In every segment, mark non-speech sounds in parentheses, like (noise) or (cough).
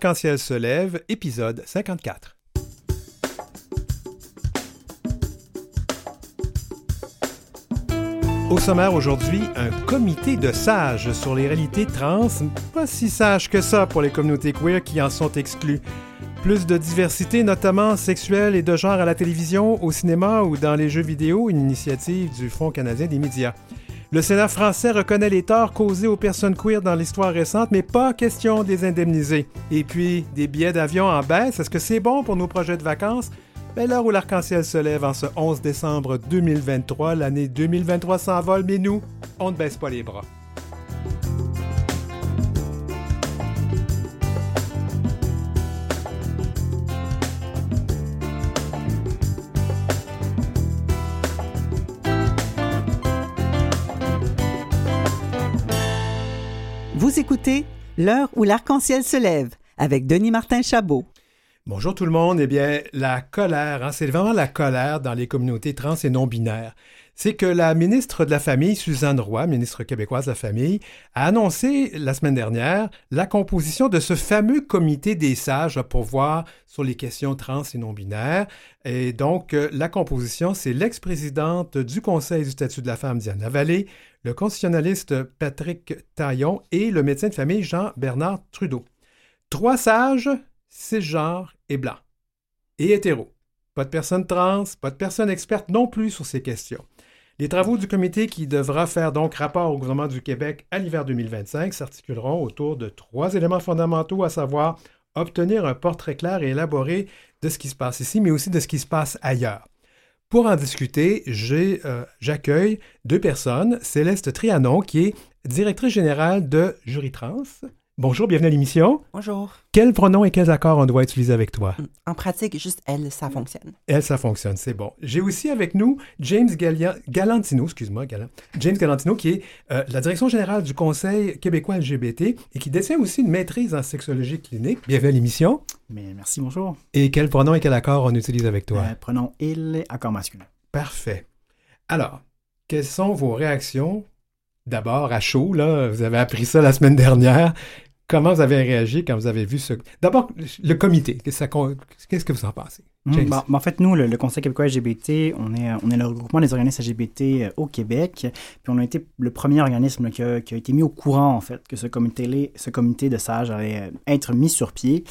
L'arc-en-ciel se lève, épisode 54. Au sommaire aujourd'hui, un comité de sages sur les réalités trans, pas si sages que ça pour les communautés queer qui en sont exclues. Plus de diversité, notamment sexuelle et de genre à la télévision, au cinéma ou dans les jeux vidéo, une initiative du Fonds canadien des médias. Le Sénat français reconnaît les torts causés aux personnes queer dans l'histoire récente, mais pas question de les indemniser. Et puis, des billets d'avion en baisse, est-ce que c'est bon pour nos projets de vacances? Ben, l'heure où l'arc-en-ciel se lève en ce 11 décembre 2023, l'année 2023 s'envole, mais nous, on ne baisse pas les bras. Vous écoutez L'heure où l'arc-en-ciel se lève avec Denis Martin Chabot. Bonjour tout le monde. Eh bien, la colère, hein, c'est vraiment la colère dans les communautés trans et non binaires. C'est que la ministre de la Famille, Suzanne Roy, ministre québécoise de la Famille, a annoncé la semaine dernière la composition de ce fameux comité des sages pour voir sur les questions trans et non binaires. Et donc, euh, la composition, c'est l'ex-présidente du Conseil du statut de la femme, Diana Vallée, le constitutionnaliste Patrick Taillon et le médecin de famille Jean-Bernard Trudeau. Trois sages, cisgenres et blancs. Et hétéros. Pas de personnes trans, pas de personnes expertes non plus sur ces questions. Les travaux du comité qui devra faire donc rapport au gouvernement du Québec à l'hiver 2025 s'articuleront autour de trois éléments fondamentaux, à savoir obtenir un portrait clair et élaboré de ce qui se passe ici, mais aussi de ce qui se passe ailleurs. Pour en discuter, euh, j'accueille deux personnes. Céleste Trianon, qui est directrice générale de Jury Trans. Bonjour, bienvenue à l'émission. Bonjour. Quels pronoms et quels accords on doit utiliser avec toi? En pratique, juste elle, ça fonctionne. Elle, ça fonctionne, c'est bon. J'ai aussi avec nous James Galantino, excuse-moi, James Galantino, qui est euh, la direction générale du Conseil québécois LGBT et qui détient aussi une maîtrise en sexologie clinique. Bienvenue à l'émission. Mais merci, bonjour. Et quels pronoms et quels accords on utilise avec toi? Euh, pronom il, accord masculin. Parfait. Alors, quelles sont vos réactions? D'abord, à chaud, là, vous avez appris ça la semaine dernière. Comment vous avez réagi quand vous avez vu ce... D'abord, le comité, qu'est-ce que vous en pensez? Mmh, en fait, nous, le, Conseil québécois LGBT, on est, on est le regroupement des organismes LGBT euh, au Québec. Puis on a été le premier organisme qui, a, été mis au courant, en fait, que ce comité, ce comité de sages allait euh, être mis sur pied.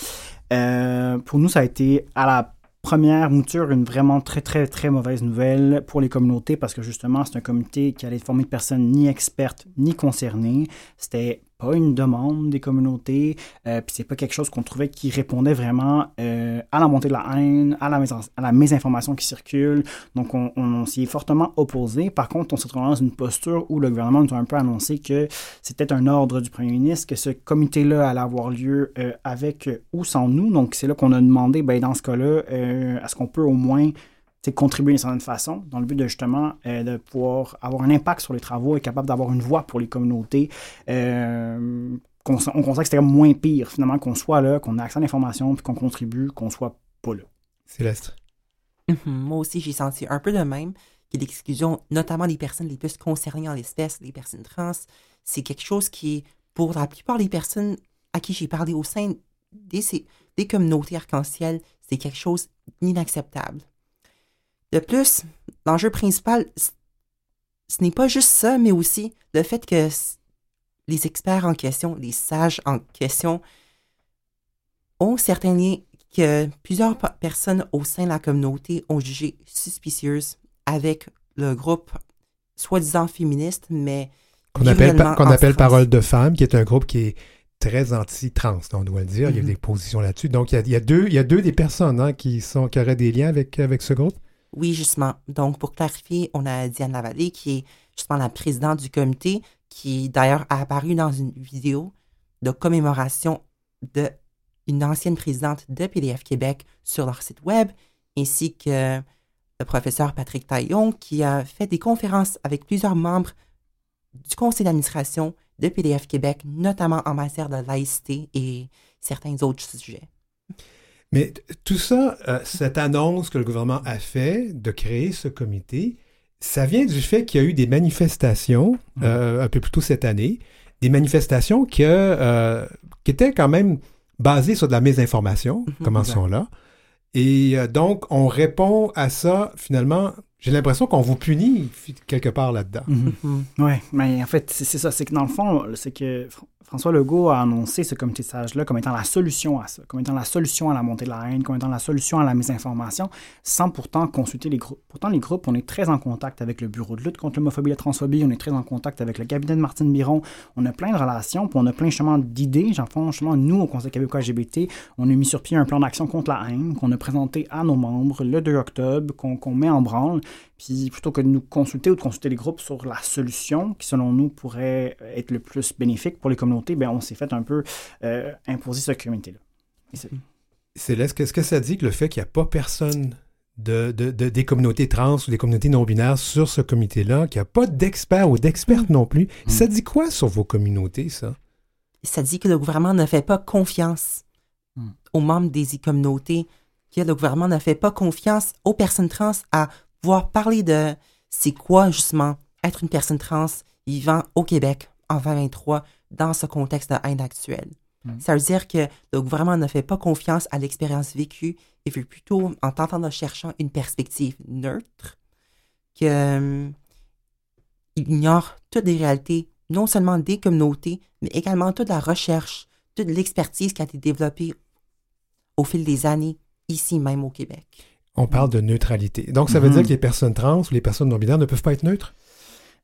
Euh, pour nous, ça a été à la première mouture une vraiment très, très, très mauvaise nouvelle pour les communautés parce que justement, c'est un comité qui allait être formé de personnes ni expertes ni concernées. C'était pas une demande des communautés, euh, puis c'est pas quelque chose qu'on trouvait qui répondait vraiment euh, à la montée de la haine, à la, à la mésinformation qui circule. Donc on, s'y est fortement opposé. Par contre, on s'est trouvé dans une posture où le gouvernement nous a un peu annoncé que c'était un ordre du premier ministre, que ce comité-là allait avoir lieu euh, avec ou sans nous. Donc c'est là qu'on a demandé, ben, dans ce cas-là, euh, est-ce qu'on peut au moins contribuer d'une certaine façon, dans le but de justement euh, de pouvoir avoir un impact sur les travaux et capable d'avoir une voix pour les communautés. Euh, on, on constate que c'était moins pire, finalement, qu'on soit là, qu'on ait accès à l'information, puis qu'on contribue, qu'on soit pas là. Céleste. Mhm, moi aussi, j'ai senti un peu de même que l'exclusion, notamment des personnes les plus concernées en l'espèce, les personnes trans, c'est quelque chose qui, pour la plupart des personnes à qui j'ai parlé au sein des, des communautés arc-en-ciel, c'est quelque chose d'inacceptable. De plus, l'enjeu principal, ce n'est pas juste ça, mais aussi le fait que les experts en question, les sages en question, ont certains liens que plusieurs personnes au sein de la communauté ont jugé suspicieuses avec le groupe soi-disant féministe, mais qu'on appelle, qu'on appelle Parole de femmes, qui est un groupe qui est très anti-trans, on doit le dire. Il y a mm-hmm. des positions là-dessus. Donc, il y, a, deux, il y a deux des personnes hein, qui, sont, qui auraient des liens avec, avec ce groupe? Oui, justement. Donc, pour clarifier, on a Diane Lavallée, qui est justement la présidente du comité, qui d'ailleurs a apparu dans une vidéo de commémoration d'une ancienne présidente de PDF Québec sur leur site web, ainsi que le professeur Patrick Taillon, qui a fait des conférences avec plusieurs membres du conseil d'administration de PDF Québec, notamment en matière de laïcité et certains autres sujets. Mais tout ça, euh, cette annonce que le gouvernement a fait de créer ce comité, ça vient du fait qu'il y a eu des manifestations mmh. euh, un peu plus tôt cette année, des manifestations que, euh, qui étaient quand même basés sur de la mésinformation, Mhm, commençons-là. Et euh, donc, on répond à ça, finalement, j'ai l'impression qu'on vous punit quelque part là-dedans. Mhm. Mhm. Oui, mais en fait, c'est ça. C'est que dans le fond, c'est que François Legault a annoncé ce comité de sages-là comme étant la solution à ça, comme étant la solution à la montée de la haine, comme étant la solution à la mésinformation, sans pourtant consulter les groupes. Pourtant, les groupes, on est très en contact avec le Bureau de lutte contre l'homophobie et la transphobie, on est très en contact avec le cabinet de Martine Biron, on a plein de relations, puis on a plein justement d'idées. J'en justement, nous, au Conseil québécois LGBT, on a mis sur pied un plan d'action contre la haine qu'on a présenté à nos membres le 2 octobre, qu'on met en branle. Puis plutôt que de nous consulter ou de consulter les groupes sur la solution qui, selon nous, pourrait être le plus bénéfique pour les communautés, bien, on s'est fait un peu euh, imposer ce comité-là. Et c'est- Céleste, qu'est-ce que ça dit que le fait qu'il n'y a pas personne de, de- de- des communautés trans ou des communautés non-binaires sur ce comité-là, qu'il n'y a pas d'experts ou d'expertes non plus, ça dit quoi sur vos communautés, ça? Ça dit que le gouvernement ne fait pas confiance Hmm. aux membres des communautés, que le gouvernement ne fait pas confiance aux personnes trans à pouvoir parler de c'est quoi justement être une personne trans vivant au Québec en 2023 dans ce contexte de haine actuel. Hmm. Ça veut dire que le gouvernement ne fait pas confiance à l'expérience vécue et veut plutôt, en tentant de cherchant une perspective neutre, que euh, il ignore toutes les réalités, non seulement des communautés, mais également toute la recherche, toute l'expertise qui a été développée au fil des années, ici même au Québec. On parle de neutralité. Donc, ça veut Mhm. dire que les personnes trans ou les personnes non-binaires ne peuvent pas être neutres?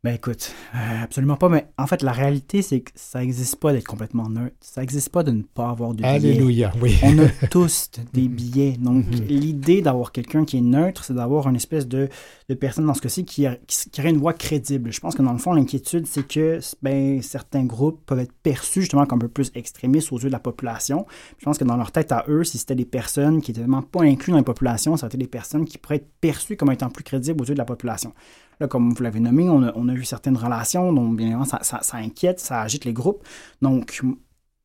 Ben écoute, euh, absolument pas, mais en fait, la réalité, c'est que ça n'existe pas d'être complètement neutre. Ça n'existe pas de ne pas avoir de biais. Alléluia, oui. (laughs) On a tous des (laughs) billets. Donc, Mhm. l'idée d'avoir quelqu'un qui est neutre, c'est d'avoir une espèce de, de personne dans ce cas-ci qui, a- qui, qui aurait une voix crédible. Je pense que dans le fond, l'inquiétude, c'est que ben, certains groupes peuvent être perçus justement comme un peu plus extrémistes aux yeux de la population. Je pense que dans leur tête à eux, si c'était des personnes qui n'étaient vraiment pas incluses dans la population, ça aurait été des personnes qui pourraient être perçues comme étant plus crédibles aux yeux de la population. Là, comme vous l'avez nommé, on a, on a vu certaines relations, donc bien évidemment, ça, inquiète, ça agite les groupes. Donc,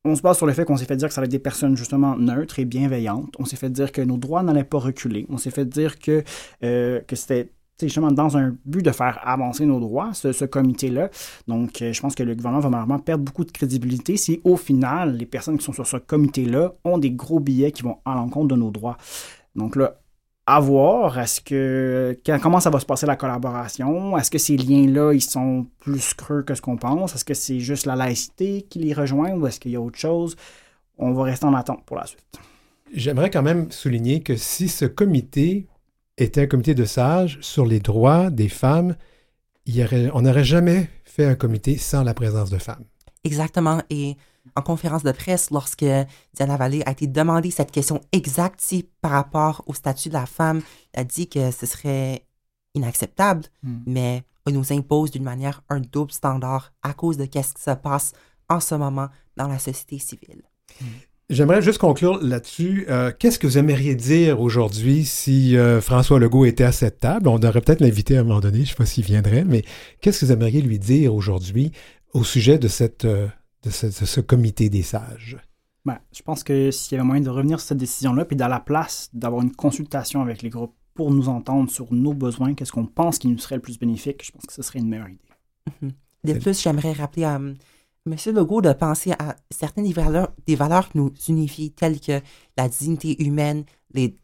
on se base sur le fait qu'on s'est fait dire que ça allait être des personnes justement neutres et bienveillantes. On s'est fait dire que nos droits n'allaient pas reculer. On s'est fait dire que, euh, que c'était justement dans un but de faire avancer nos droits, ce, ce comité-là. Donc, euh, je pense que le gouvernement va malheureusement perdre beaucoup de crédibilité si, au final, les personnes qui sont sur ce comité-là ont des gros billets qui vont à l'encontre de nos droits. Donc là, à voir, est-ce que quand- comment ça va se passer la collaboration? Est-ce que ces liens-là, ils sont plus creux que ce qu'on pense? Est-ce que c'est juste la laïcité qui les rejoint ou est-ce qu'il y a autre chose? On va rester en attente pour la suite. J'aimerais quand même souligner que si ce comité était un comité de sages sur les droits des femmes, il y aurait- on n'aurait jamais fait un comité sans la présence de femmes. Exactement. Et en conférence de presse, lorsque Diana Vallée a été demandée cette question exacte si, par rapport au statut de la femme, elle a dit que ce serait inacceptable, Mm. mais on nous impose d'une manière un double standard à cause de ce qui se passe en ce moment dans la société civile. J'aimerais juste conclure là-dessus. Euh, Qu'est-ce que vous aimeriez dire aujourd'hui si euh, François Legault était à cette table? On devrait peut-être l'inviter à un moment donné, je ne sais pas s'il viendrait, mais qu'est-ce que vous aimeriez lui dire aujourd'hui au sujet de, cette, euh, de, ce, de ce comité des sages? Ben, je pense que s'il y avait moyen de revenir sur cette décision-là, puis à la place d'avoir une consultation avec les groupes pour nous entendre sur nos besoins, qu'est-ce qu'on pense qui nous serait le plus bénéfique, je pense que ce serait une meilleure idée. Mhm. De plus, j'aimerais rappeler à M. Legault de penser à certaines des valeurs, des valeurs qui nous unifient, telles que la dignité humaine, les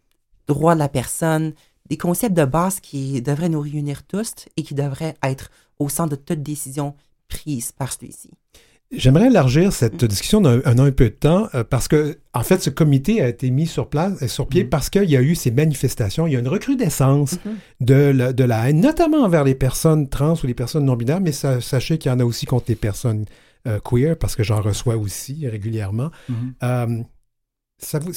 droits de la personne, des concepts de base qui devraient nous réunir tous et qui devraient être au centre de toute décision prise par celui-ci. J'aimerais élargir cette discussion d'un un, peu de temps euh, parce que, en fait, ce comité a été mis sur place, euh, sur pied Mhm. parce qu'il y a eu ces manifestations. Il y a une recrudescence Mhm. de, la, de la haine, notamment envers les personnes trans ou les personnes non-binaires, mais sa- sachez qu'il y en a aussi contre les personnes euh, queer parce que j'en reçois aussi régulièrement. Euh, ça vous.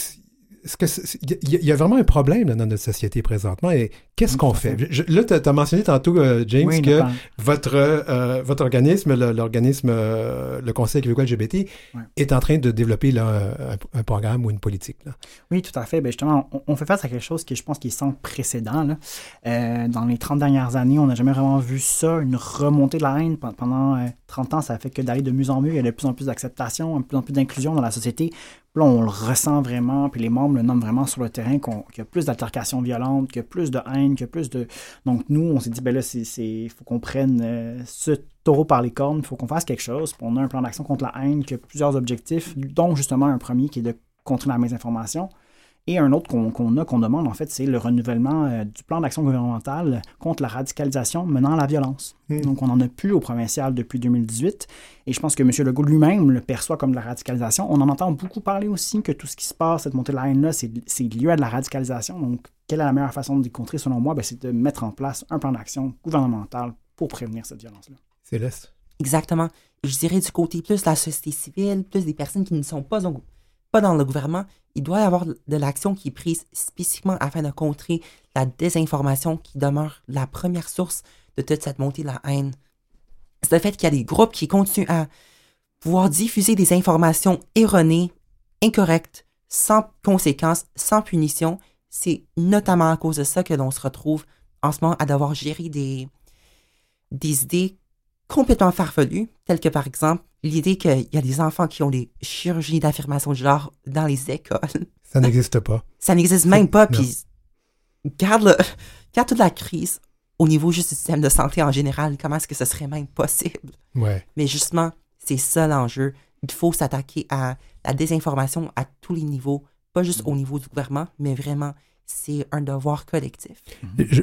Il y, a- il y a vraiment un problème là, dans notre société présentement. Et qu'est-ce qu'on fait? Je- là, tu as mentionné tantôt, euh, James, Oui, que votre, euh, votre organisme, le- l'organisme, euh, le Conseil québécois LGBT, est en train de développer là, un, un programme ou une politique. là. Oui, tout à fait. Ben justement, on, on fait face à quelque chose qui, je pense, qui est sans précédent. là. Dans les 30 dernières années, on n'a jamais vraiment vu ça, une remontée de la haine. Pen- Pendant euh, 30 ans, ça a fait que d'aller de mieux en mieux. Il y a de plus en plus d'acceptation, de plus en plus d'inclusion dans la société. Puis là, on le ressent vraiment, puis les membres le nomment vraiment sur le terrain, qu'il y a plus d'altercations violentes, qu'il y a plus de haine, qu'il y a plus de... Donc nous, on s'est dit, ben là, il faut qu'on prenne euh, ce taureau par les cornes, il faut qu'on fasse quelque chose. On a un plan d'action contre la haine qui a plusieurs objectifs, dont justement un premier qui est de contrer la mésinformation. Et un autre qu'on a, qu'on demande, en fait, c'est le renouvellement euh, du plan d'action gouvernemental contre la radicalisation menant à la violence. Hmm. Donc, on n'en a plus au provincial depuis 2018. Et je pense que M. Legault lui-même le perçoit comme de la radicalisation. On en entend beaucoup parler aussi que tout ce qui se passe, cette montée de la haine-là, c'est lié à de la radicalisation. Donc, quelle est la meilleure façon d'y contrer, selon moi? Ben, c'est de mettre en place un plan d'action gouvernemental pour prévenir cette violence-là. Céleste? Exactement. Je dirais du côté plus de la société civile, plus des personnes qui ne sont pas, pas dans le gouvernement, il doit y avoir de l'action qui est prise spécifiquement afin de contrer la désinformation qui demeure la première source de toute cette montée de la haine. C'est le fait qu'il y a des groupes qui continuent à pouvoir diffuser des informations erronées, incorrectes, sans conséquences, sans punition. C'est notamment à cause de ça que l'on se retrouve en ce moment à devoir gérer des, des idées complètement farfelues, telles que par exemple l'idée qu'il y a des enfants qui ont des chirurgies d'affirmation de genre dans les écoles. Ça n'existe pas. (laughs) Ça n'existe même pas. Puis garde, le, garde toute la crise au niveau juste du système de santé en général. Comment est-ce que ce serait même possible? Ouais. Mais justement, c'est ça l'enjeu. Il faut s'attaquer à la désinformation à tous les niveaux, pas juste au niveau du gouvernement, mais vraiment c'est un devoir collectif.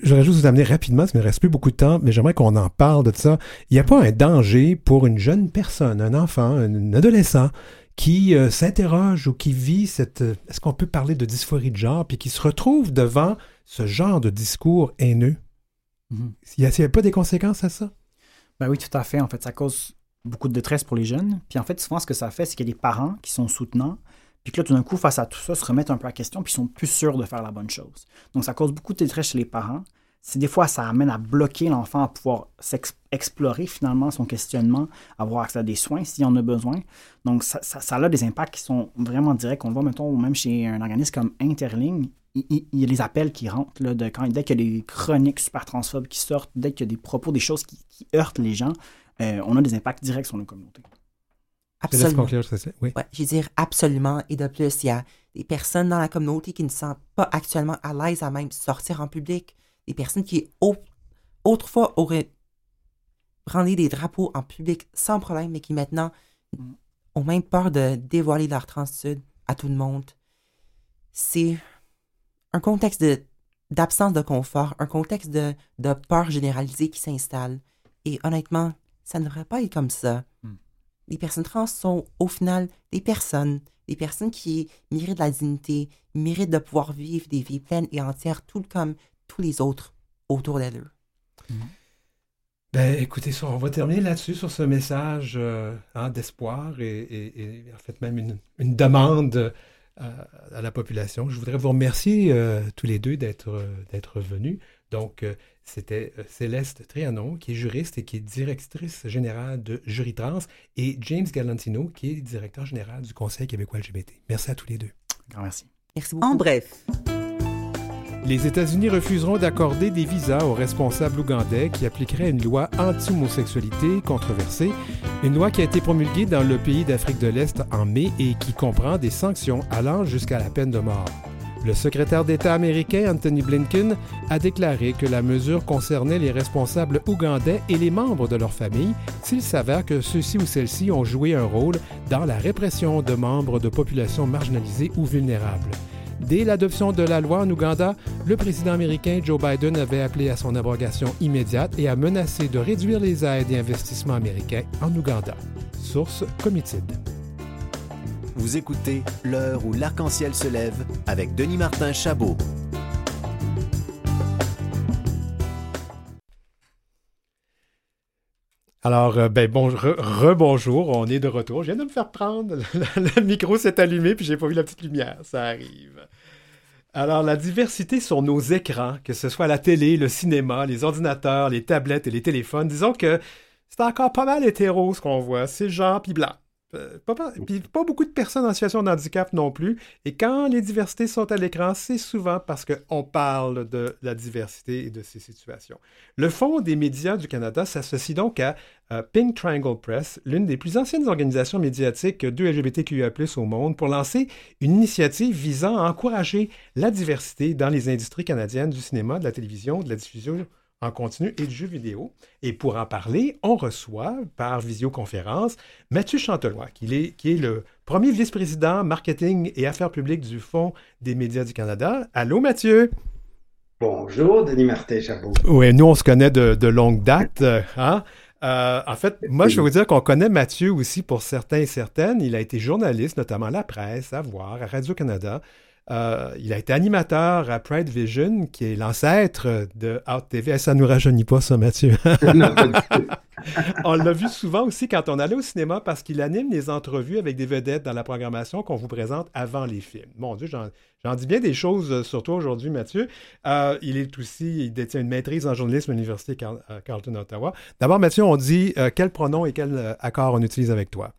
J'aurais juste vous amener rapidement, ça ne me reste plus beaucoup de temps, mais j'aimerais qu'on en parle de ça. Il n'y a pas un danger pour une jeune personne, un enfant, un adolescent qui euh, s'interroge ou qui vit cette... Euh, est-ce qu'on peut parler de dysphorie de genre, puis qui se retrouve devant ce genre de discours haineux? Mm-hmm. Il n'y a, pas des conséquences à ça? Ben oui, tout à fait. En fait, ça cause beaucoup de détresse pour les jeunes. Puis en fait, souvent, ce que ça fait, c'est qu'il y a des parents qui sont soutenants, puis là, tout d'un coup, face à tout ça, se remettent un peu à question, puis ils sont plus sûrs de faire la bonne chose. Donc, ça cause beaucoup de détresse chez les parents. C'est des fois, ça amène à bloquer l'enfant à pouvoir explorer finalement son questionnement, avoir accès à des soins s'il en a besoin. Donc, ça, ça, a des impacts qui sont vraiment directs. On le voit, mettons, même chez un organisme comme Interling, il, y a les appels qui rentrent là, de quand, dès qu'il y a des chroniques super transphobes qui sortent, dès qu'il y a des propos, des choses qui, heurtent les gens, euh, on a des impacts directs sur nos communautés. Absolument. Oui. Ouais, je veux dire absolument. Et de plus, il y a des personnes dans la communauté qui ne se sentent pas actuellement à l'aise à même sortir en public. Des personnes qui autrefois auraient brandi des drapeaux en public sans problème, mais qui maintenant ont même peur de dévoiler leur transitude à tout le monde. C'est un contexte d'absence de, confort, un contexte de, de peur généralisée qui s'installe. Et honnêtement, ça ne devrait pas être comme ça. Les personnes trans sont au final des personnes, des personnes qui méritent la dignité, méritent de pouvoir vivre des vies pleines et entières, tout comme tous les autres autour d'elles. Mm-hmm. Ben, écoutez, on va terminer là-dessus, sur ce message euh, hein, d'espoir et, en fait même une, demande euh, à la population. Je voudrais vous remercier euh, tous les deux d'être venus. Donc, c'était euh, Céleste Trianon, qui est juriste et qui est directrice générale de Jury Trans, et James Galantino, qui est directeur général du Conseil québécois LGBT. Merci à tous les deux. Grand merci. Merci beaucoup. En bref. Les États-Unis refuseront d'accorder des visas aux responsables ougandais qui appliqueraient une loi anti-homosexualité controversée, une loi qui a été promulguée dans le pays d'Afrique de l'Est en mai et qui comprend des sanctions allant jusqu'à la peine de mort. Le secrétaire d'État américain Anthony Blinken a déclaré que la mesure concernait les responsables ougandais et les membres de leur famille s'il s'avère que ceux-ci ou celles-ci ont joué un rôle dans la répression de membres de populations marginalisées ou vulnérables. Dès l'adoption de la loi en Ouganda, le président américain Joe Biden avait appelé à son abrogation immédiate et a menacé de réduire les aides et investissements américains en Ouganda. Source Comitid. Vous écoutez L'heure où l'arc-en-ciel se lève avec Denis Martin Chabot. Alors, euh, ben bon, rebonjour, on est de retour. Je viens de me faire prendre, (laughs) le, micro s'est allumé, puis j'ai pas vu la petite lumière, ça arrive. Alors, la diversité sur nos écrans, que ce soit la télé, le cinéma, les ordinateurs, les tablettes et les téléphones, disons que c'est encore pas mal hétéro ce qu'on voit, c'est genre puis blanc. Pas, puis pas beaucoup de personnes en situation de handicap non plus. Et quand les diversités sont à l'écran, c'est souvent parce qu'on parle de la diversité et de ces situations. Le Fonds des médias du Canada s'associe donc à euh, Pink Triangle Press, l'une des plus anciennes organisations médiatiques de LGBTQIA+, au monde, pour lancer une initiative visant à encourager la diversité dans les industries canadiennes du cinéma, de la télévision, de la diffusion en continu et de jeux vidéo. Et pour en parler, on reçoit par visioconférence Mathieu Chantelois, qui est, qui est le premier vice-président marketing et affaires publiques du Fonds des médias du Canada. Allô, Mathieu? Bonjour, Denis Martin Chabot. Oui, nous, on se connaît de, longue date. Hein? Euh, en fait, moi, je vais vous dire qu'on connaît Mathieu aussi pour certains et certaines. Il a été journaliste, notamment à la presse, à voir, à Radio-Canada. Euh, il a été animateur à Pride Vision, qui est l'ancêtre de Out TV. Ça ne nous rajeunit pas, ça, Mathieu. (laughs) on l'a vu souvent aussi quand on allait au cinéma parce qu'il anime les entrevues avec des vedettes dans la programmation qu'on vous présente avant les films. Mon Dieu, j'en dis bien des choses sur toi aujourd'hui, Mathieu. Euh, il est aussi, il détient une maîtrise en journalisme à l'Université Carleton, Ottawa. D'abord, Mathieu, on dit quel pronom et quel accord on utilise avec toi?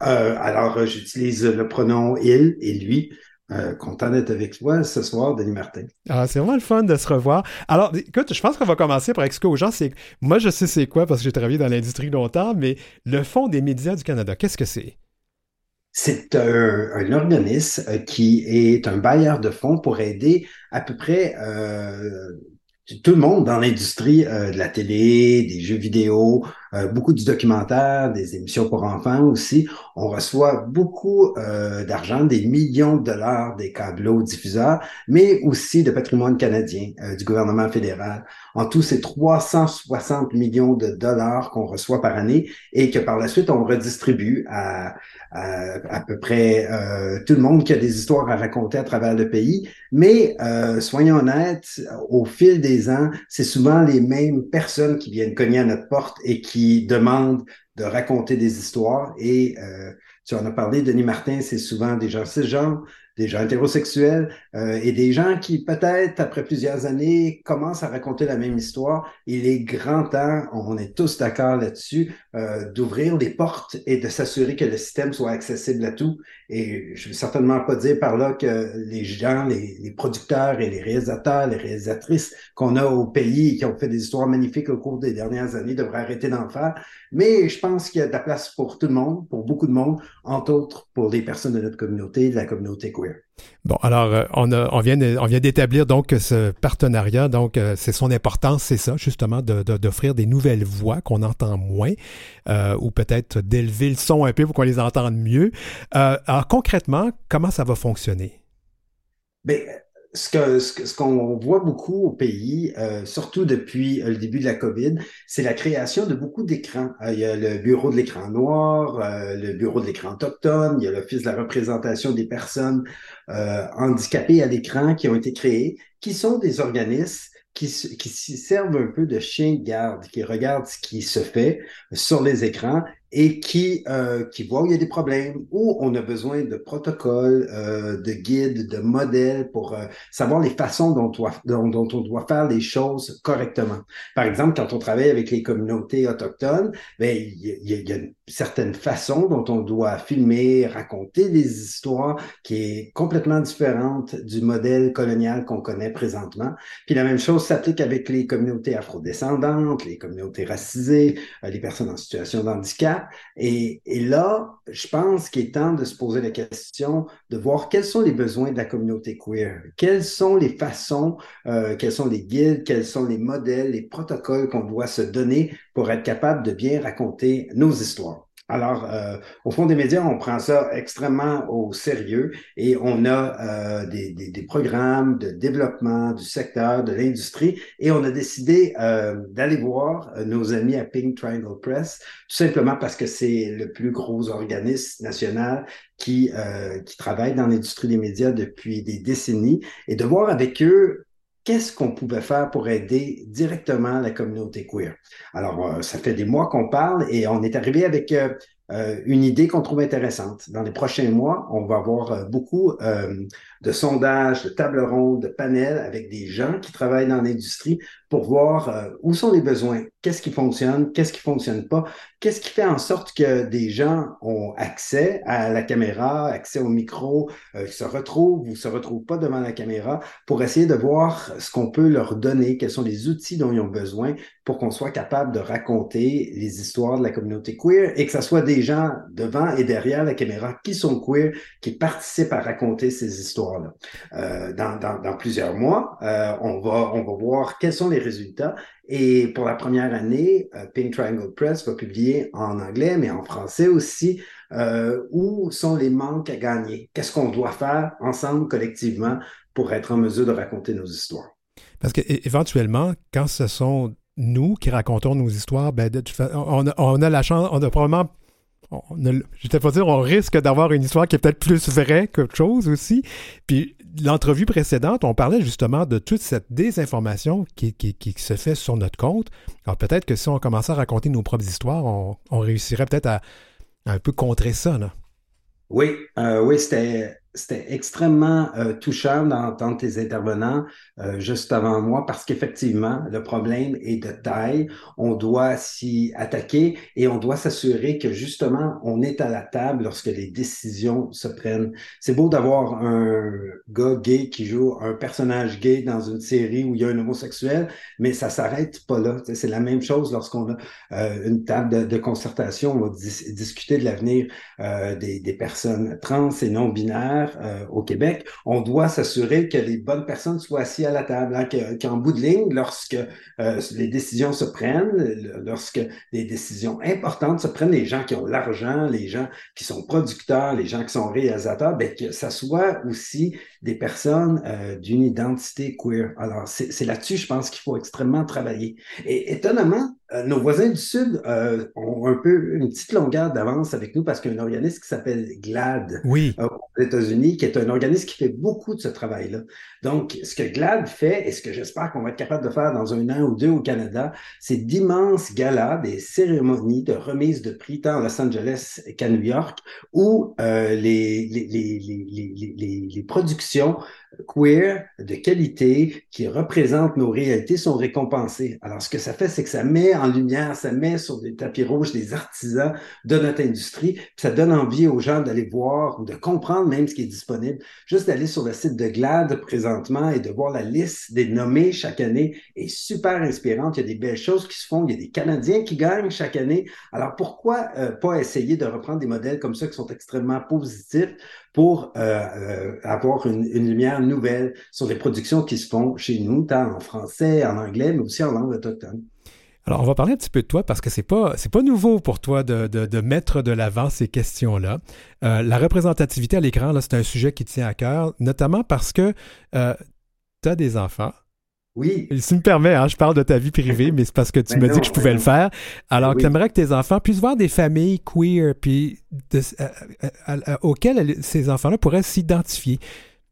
alors, j'utilise le pronom il et lui. Euh, content d'être avec toi ce soir, Denis Martin. Ah, c'est vraiment le fun de se revoir. Alors, écoute, je pense qu'on va commencer par expliquer aux gens. C'est, moi, je sais c'est quoi parce que j'ai travaillé dans l'industrie longtemps, mais le Fonds des médias du Canada, qu'est-ce que c'est? C'est un, organisme euh, qui est un bailleur de fonds pour aider à peu près euh, tout le monde dans l'industrie de la télé, des jeux vidéo, euh, beaucoup de documentaires, des émissions pour enfants aussi. On reçoit beaucoup euh, d'argent, des millions de dollars des câbleaux diffuseurs, mais aussi de patrimoine canadien euh, du gouvernement fédéral. En tout, c'est 360 millions de dollars qu'on reçoit par année et que par la suite, on redistribue à, à, à peu près tout le monde qui a des histoires à raconter à travers le pays. Mais soyons honnêtes, au fil des ans, c'est souvent les mêmes personnes qui viennent cogner à notre porte et qui qui demandent de raconter des histoires. Et euh, tu en as parlé, Denis Martin, c'est souvent des gens cisgenres, des gens hétérosexuels euh, et des gens qui, peut-être, après plusieurs années, commencent à raconter la même histoire. Il est grand temps, on est tous d'accord là-dessus, euh, d'ouvrir des portes et de s'assurer que le système soit accessible à tout. Et je ne veux certainement pas dire par là que les gens, les, les producteurs et les réalisateurs, les réalisatrices qu'on a au pays qui ont fait des histoires magnifiques au cours des dernières années devraient arrêter d'en faire. Mais je pense qu'il y a de la place pour tout le monde, pour beaucoup de monde, entre autres pour les personnes de notre communauté, de la communauté queer. Bon, alors, euh, on, vient, d'établir donc ce partenariat. Donc, euh, c'est son importance, c'est ça, justement, d'offrir des nouvelles voix qu'on entend moins, euh, ou peut-être d'élever le son un peu pour qu'on les entende mieux. alors, concrètement, comment ça va fonctionner? Bien, ce qu'on ce qu'on voit beaucoup au pays, euh, surtout depuis euh, le début de la COVID, c'est la création de beaucoup d'écrans. Euh, il y a le bureau de l'écran noir, le bureau de l'écran autochtone, il y a l'Office de la représentation des personnes handicapées à l'écran qui ont été créés, qui sont des organismes qui, servent un peu de chien de garde, qui regardent ce qui se fait sur les écrans et qui, euh, voit où il y a des problèmes, où on a besoin de protocoles, euh, de guides, de modèles pour euh, savoir les façons dont, on doit faire les choses correctement. Par exemple, quand on travaille avec les communautés autochtones, ben, il, y a, il y a une certaine façon dont on doit filmer, raconter des histoires qui est complètement différente du modèle colonial qu'on connaît présentement. Puis la même chose s'applique avec les communautés afrodescendantes, les communautés racisées, euh, les personnes en situation de. Et, là, je pense qu'il est temps de se poser la question de voir quels sont les besoins de la communauté queer, quelles sont les façons, euh, quels sont les guides, quels sont les modèles, les protocoles qu'on doit se donner pour être capable de bien raconter nos histoires. Alors, euh, au fond des médias, on prend ça extrêmement au sérieux et on a euh, des, des, programmes de développement du secteur, de l'industrie, et on a décidé euh, d'aller voir nos amis à Pink Triangle Press, tout simplement parce que c'est le plus gros organisme national qui, qui travaille dans l'industrie des médias depuis des décennies, et de voir avec eux qu'est-ce qu'on pouvait faire pour aider directement la communauté queer? Alors, euh, ça fait des mois qu'on parle et on est arrivé avec euh, euh, une idée qu'on trouve intéressante. Dans les prochains mois, on va avoir beaucoup de sondages, de tables rondes, de panels avec des gens qui travaillent dans l'industrie pour voir où sont les besoins, qu'est-ce qui fonctionne, qu'est-ce qui fonctionne pas, qu'est-ce qui fait en sorte que des gens ont accès à la caméra, accès au micro, euh, se retrouvent ou se retrouvent pas devant la caméra pour essayer de voir ce qu'on peut leur donner, quels sont les outils dont ils ont besoin pour qu'on soit capable de raconter les histoires de la communauté queer et que ce soit des gens devant et derrière la caméra qui sont queer, qui participent à raconter ces Euh, dans, plusieurs mois, euh, on, va, on va voir quels sont les résultats. Et pour la première année, euh, Pink Triangle Press va publier en anglais, mais en français aussi, où sont les manques à gagner? Qu'est-ce qu'on doit faire ensemble, collectivement, pour être en mesure de raconter nos histoires? Parce que éventuellement, quand ce sont nous qui racontons nos histoires, ben, on, on, a, la chance, on a probablement je vais pas dire, on risque d'avoir une histoire qui est peut-être plus vraie qu'autre chose aussi. Puis l'entrevue précédente, on parlait justement de toute cette désinformation qui, se fait sur notre compte. Alors peut-être que si on commençait à raconter nos propres histoires, on, on réussirait peut-être à, à, un peu contrer ça. Là. Oui, euh, oui, c'était c'était extrêmement euh, touchant d'entendre tes intervenants euh, juste avant moi parce qu'effectivement, le problème est de taille. On doit s'y attaquer et on doit s'assurer que justement, on est à la table lorsque les décisions se prennent. C'est beau d'avoir un gars gay qui joue un personnage gay dans une série où il y a un homosexuel, mais ça s'arrête pas là. C'est la même chose lorsqu'on a euh, une table de, de, concertation, on va discuter de l'avenir des, des personnes trans et non binaires euh, au Québec, on doit s'assurer que les bonnes personnes soient assises à la table, hein, qu'en bout de ligne, lorsque euh, les décisions se prennent, lorsque des décisions importantes se prennent, les gens qui ont l'argent, les gens qui sont producteurs, les gens qui sont réalisateurs, ben, que ça soit aussi des personnes euh, d'une identité queer. Alors, c'est là-dessus, je pense qu'il faut extrêmement travailler. Et étonnamment, nos voisins du Sud euh, ont un peu une petite longueur d'avance avec nous parce qu'il y a un organisme qui s'appelle GLAD oui. euh, aux États-Unis, qui est un organisme qui fait beaucoup de ce travail-là. Donc, ce que GLAD fait et ce que j'espère qu'on va être capable de faire dans un an ou deux au Canada, c'est d'immenses galas, des cérémonies de remise de prix tant à Los Angeles qu'à New York, où euh, les, les, les, les, les, les productions queer de qualité qui représentent nos réalités sont récompensées. Alors, ce que ça fait, c'est que ça met en lumière, ça met sur des tapis rouges des artisans de notre industrie, puis ça donne envie aux gens d'aller voir, de comprendre même ce qui est disponible. Juste d'aller sur le site de GLAD présentement et de voir la liste des nommés chaque année est super inspirante. Il y a des belles choses qui se font. Il y a des Canadiens qui gagnent chaque année. Alors, pourquoi euh, pas essayer de reprendre des modèles comme ça qui sont extrêmement positifs? Pour euh, euh, avoir une, lumière nouvelle sur les productions qui se font chez nous, tant en français, en anglais, mais aussi en langue autochtone. Alors, on va parler un petit peu de toi parce que c'est pas c'est pas nouveau pour toi de, de, mettre de l'avant ces questions-là. Euh, la représentativité à l'écran, là, c'est un sujet qui tient à cœur, notamment parce que tu as des enfants. Oui. Si tu me permets, hein, je parle de ta vie privée, mais c'est parce que tu me dis que je pouvais le faire. Alors, oui. tu aimerais que tes enfants puissent voir des familles queer, puis de, euh, euh, auxquelles ces enfants-là pourraient s'identifier.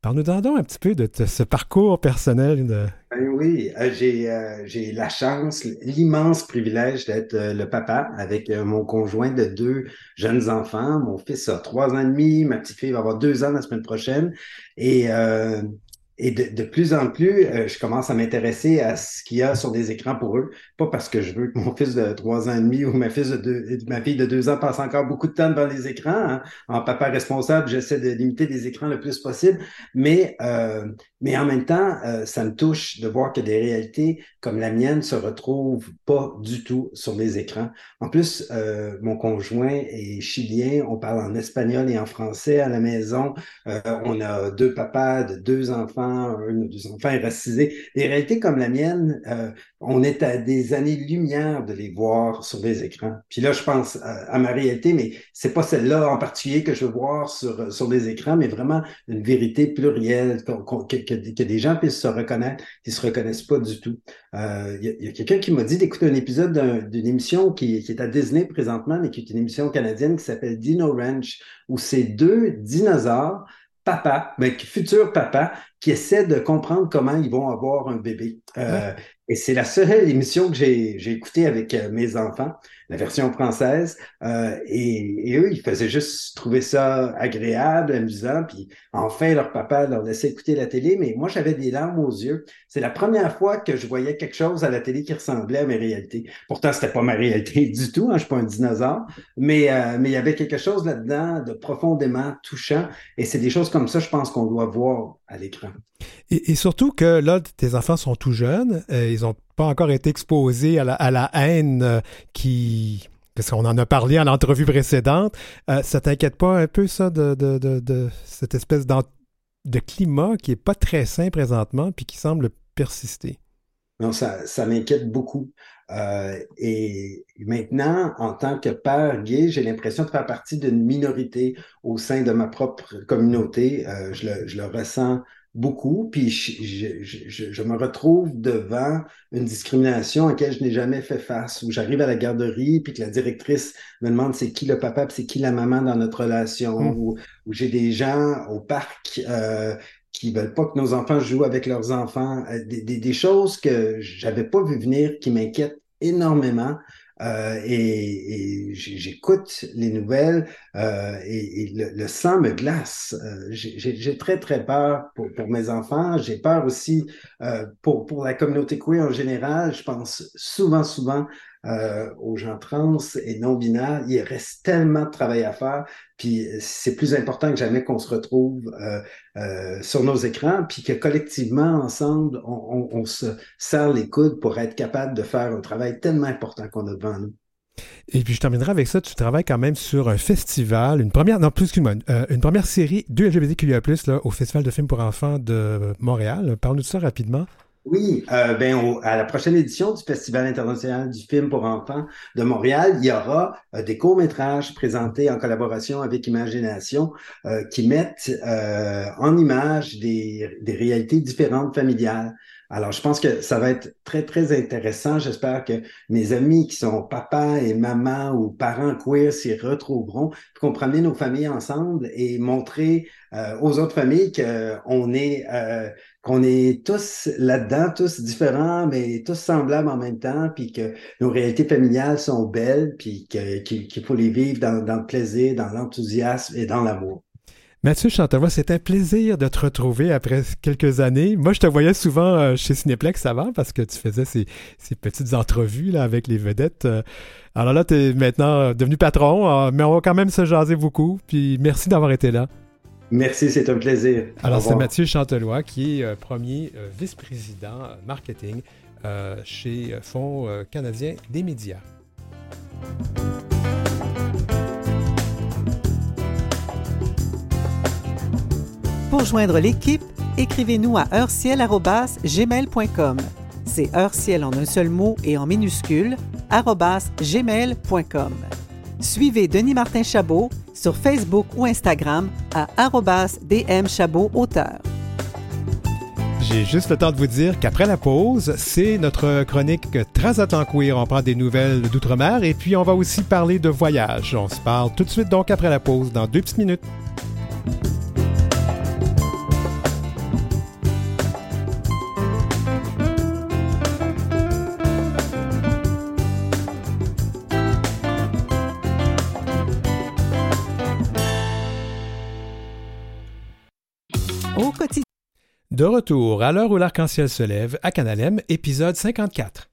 Parle-nous donc un petit peu de, de ce parcours personnel. De... Ben oui, euh, j'ai euh, j'ai la chance, l'immense privilège d'être euh, le papa avec mon conjoint de deux jeunes enfants. Mon fils a trois ans et demi, ma petite fille va avoir deux ans la semaine prochaine. Et et de, de, plus en plus, euh, je commence à m'intéresser à ce qu'il y a sur des écrans pour eux. Pas parce que je veux que mon (laughs) fils de trois ans et demi ou ma, fils de deux, ma fille de deux ans passe encore beaucoup de temps devant les écrans. Hein. En papa responsable, j'essaie de limiter les écrans le plus possible. Mais, euh, mais en même temps, euh, ça me touche de voir que des réalités comme la mienne se retrouvent pas du tout sur les écrans. En plus, euh, mon conjoint est chilien. On parle en espagnol et en français à la maison. Euh, on a deux papas de deux enfants un ou deux enfants racisés. Des réalités comme la mienne, euh, on est à des années-lumière de les voir sur les écrans. Puis là, je pense à, ma réalité, mais c'est pas celle-là en particulier que je veux voir sur, sur les écrans, mais vraiment une vérité plurielle, que, que, que des gens puissent se reconnaître, qui se reconnaissent pas du tout. Il euh, y a, a quelqu'un qui m'a dit d'écouter un épisode d'une un, émission qui, qui, est à Disney présentement, mais qui est une émission canadienne qui s'appelle Dino Ranch, où c'est deux dinosaures papa, mais futur papa, qui essaie de comprendre comment ils vont avoir un bébé. Euh. Et c'est la seule (laughs) émission que j'ai écoutée avec euh, mes enfants, la version française. Euh, et, eux, ils faisaient juste trouver ça agréable, amusant. Puis enfin, leur papa leur laissait écouter la télé. Mais moi, j'avais des larmes aux yeux. C'est la première fois que je voyais quelque chose à la télé qui ressemblait à mes réalités. Pourtant, c'était pas ma réalité (laughs) du tout. Hein, je suis pas un dinosaure. Mais euh, mais il y avait quelque chose là-dedans de profondément touchant. Et c'est des choses comme ça, je pense qu'on doit voir à l'écran. Et, surtout que là, tes enfants sont tout jeunes, euh, ils n'ont pas encore été exposés à la, haine euh, qui parce qu'on en a parlé en entrevue précédente. Euh, ça t'inquiète pas un peu, ça, de, de, cette espèce de climat qui n'est pas très sain présentement, puis qui semble persister? Non, ça, m'inquiète beaucoup. Euh, et maintenant, en tant que père gay, j'ai l'impression de faire partie d'une minorité au sein de ma propre communauté. Je, le, ressens beaucoup, puis je, je, je, me retrouve devant une discrimination à laquelle je n'ai jamais fait face, où j'arrive à la garderie, puis que la directrice me demande c'est qui le papa, puis c'est qui la maman dans notre relation, mmh. où, j'ai des gens au parc euh, qui veulent pas que nos enfants jouent avec leurs enfants, euh, des, des, des choses que j'avais pas vu venir, qui m'inquiètent énormément. Euh, et, et j'écoute les nouvelles euh, et, et le, le, sang me glace. Euh, j'ai très, très peur pour, pour mes enfants. J'ai peur aussi euh, pour, pour la communauté queer en général. Je pense souvent, souvent euh, aux gens trans et non binaires. Il reste tellement de travail à faire. Puis c'est plus important que jamais qu'on se retrouve euh, euh, sur nos écrans, puis que collectivement, ensemble, on, se serre les coudes pour être capable de faire un travail tellement important qu'on a devant nous. Et puis je terminerai avec ça, tu travailles quand même sur un festival, une première, non plus euh, une première série de LGBTQIA+, là, au Festival de films pour enfants de Montréal. Parle-nous de ça rapidement. Oui, euh, ben, à la prochaine édition du Festival international du film pour enfants de Montréal, il y aura euh, des courts-métrages présentés en collaboration avec Imagination euh, qui mettent euh, en image des réalités différentes familiales. Alors, je pense que ça va être très, très intéressant. J'espère que mes amis qui sont papa et maman ou parents queer s'y retrouveront, qu'on promène nos familles ensemble et montrer euh, aux autres familles qu'on est, euh, qu'on est tous là-dedans, tous différents, mais tous semblables en même temps, puis que nos réalités familiales sont belles, puis qu'il faut les vivre dans, dans le plaisir, dans l'enthousiasme et dans l'amour. Mathieu Chantevoix, c'est un plaisir de te retrouver après quelques années. Moi, je te voyais souvent euh, chez Cinéplex avant parce que tu faisais ces, ces petites entrevues là, avec les vedettes. Euh. Alors là, tu es maintenant devenu patron, euh, mais on va quand même se jaser beaucoup. Puis merci d'avoir été là. Merci, c'est un plaisir. Alors, c'est Mathieu Chantelois qui est premier vice-président marketing chez Fonds canadien des médias. Pour joindre l'équipe, écrivez-nous à heurciel.gmail.com. C'est heurciel en un seul mot et en minuscule, gmail.com. Suivez Denis Martin Chabot sur Facebook ou Instagram à dmchabot auteur. J'ai juste le temps de vous dire qu'après la pause, c'est notre chronique Transatlantique. On prend des nouvelles d'outre-mer et puis on va aussi parler de voyage. On se parle tout de suite donc après la pause, dans deux petites minutes. De retour à l'heure où l'arc-en-ciel se lève à Canalem, épisode 54.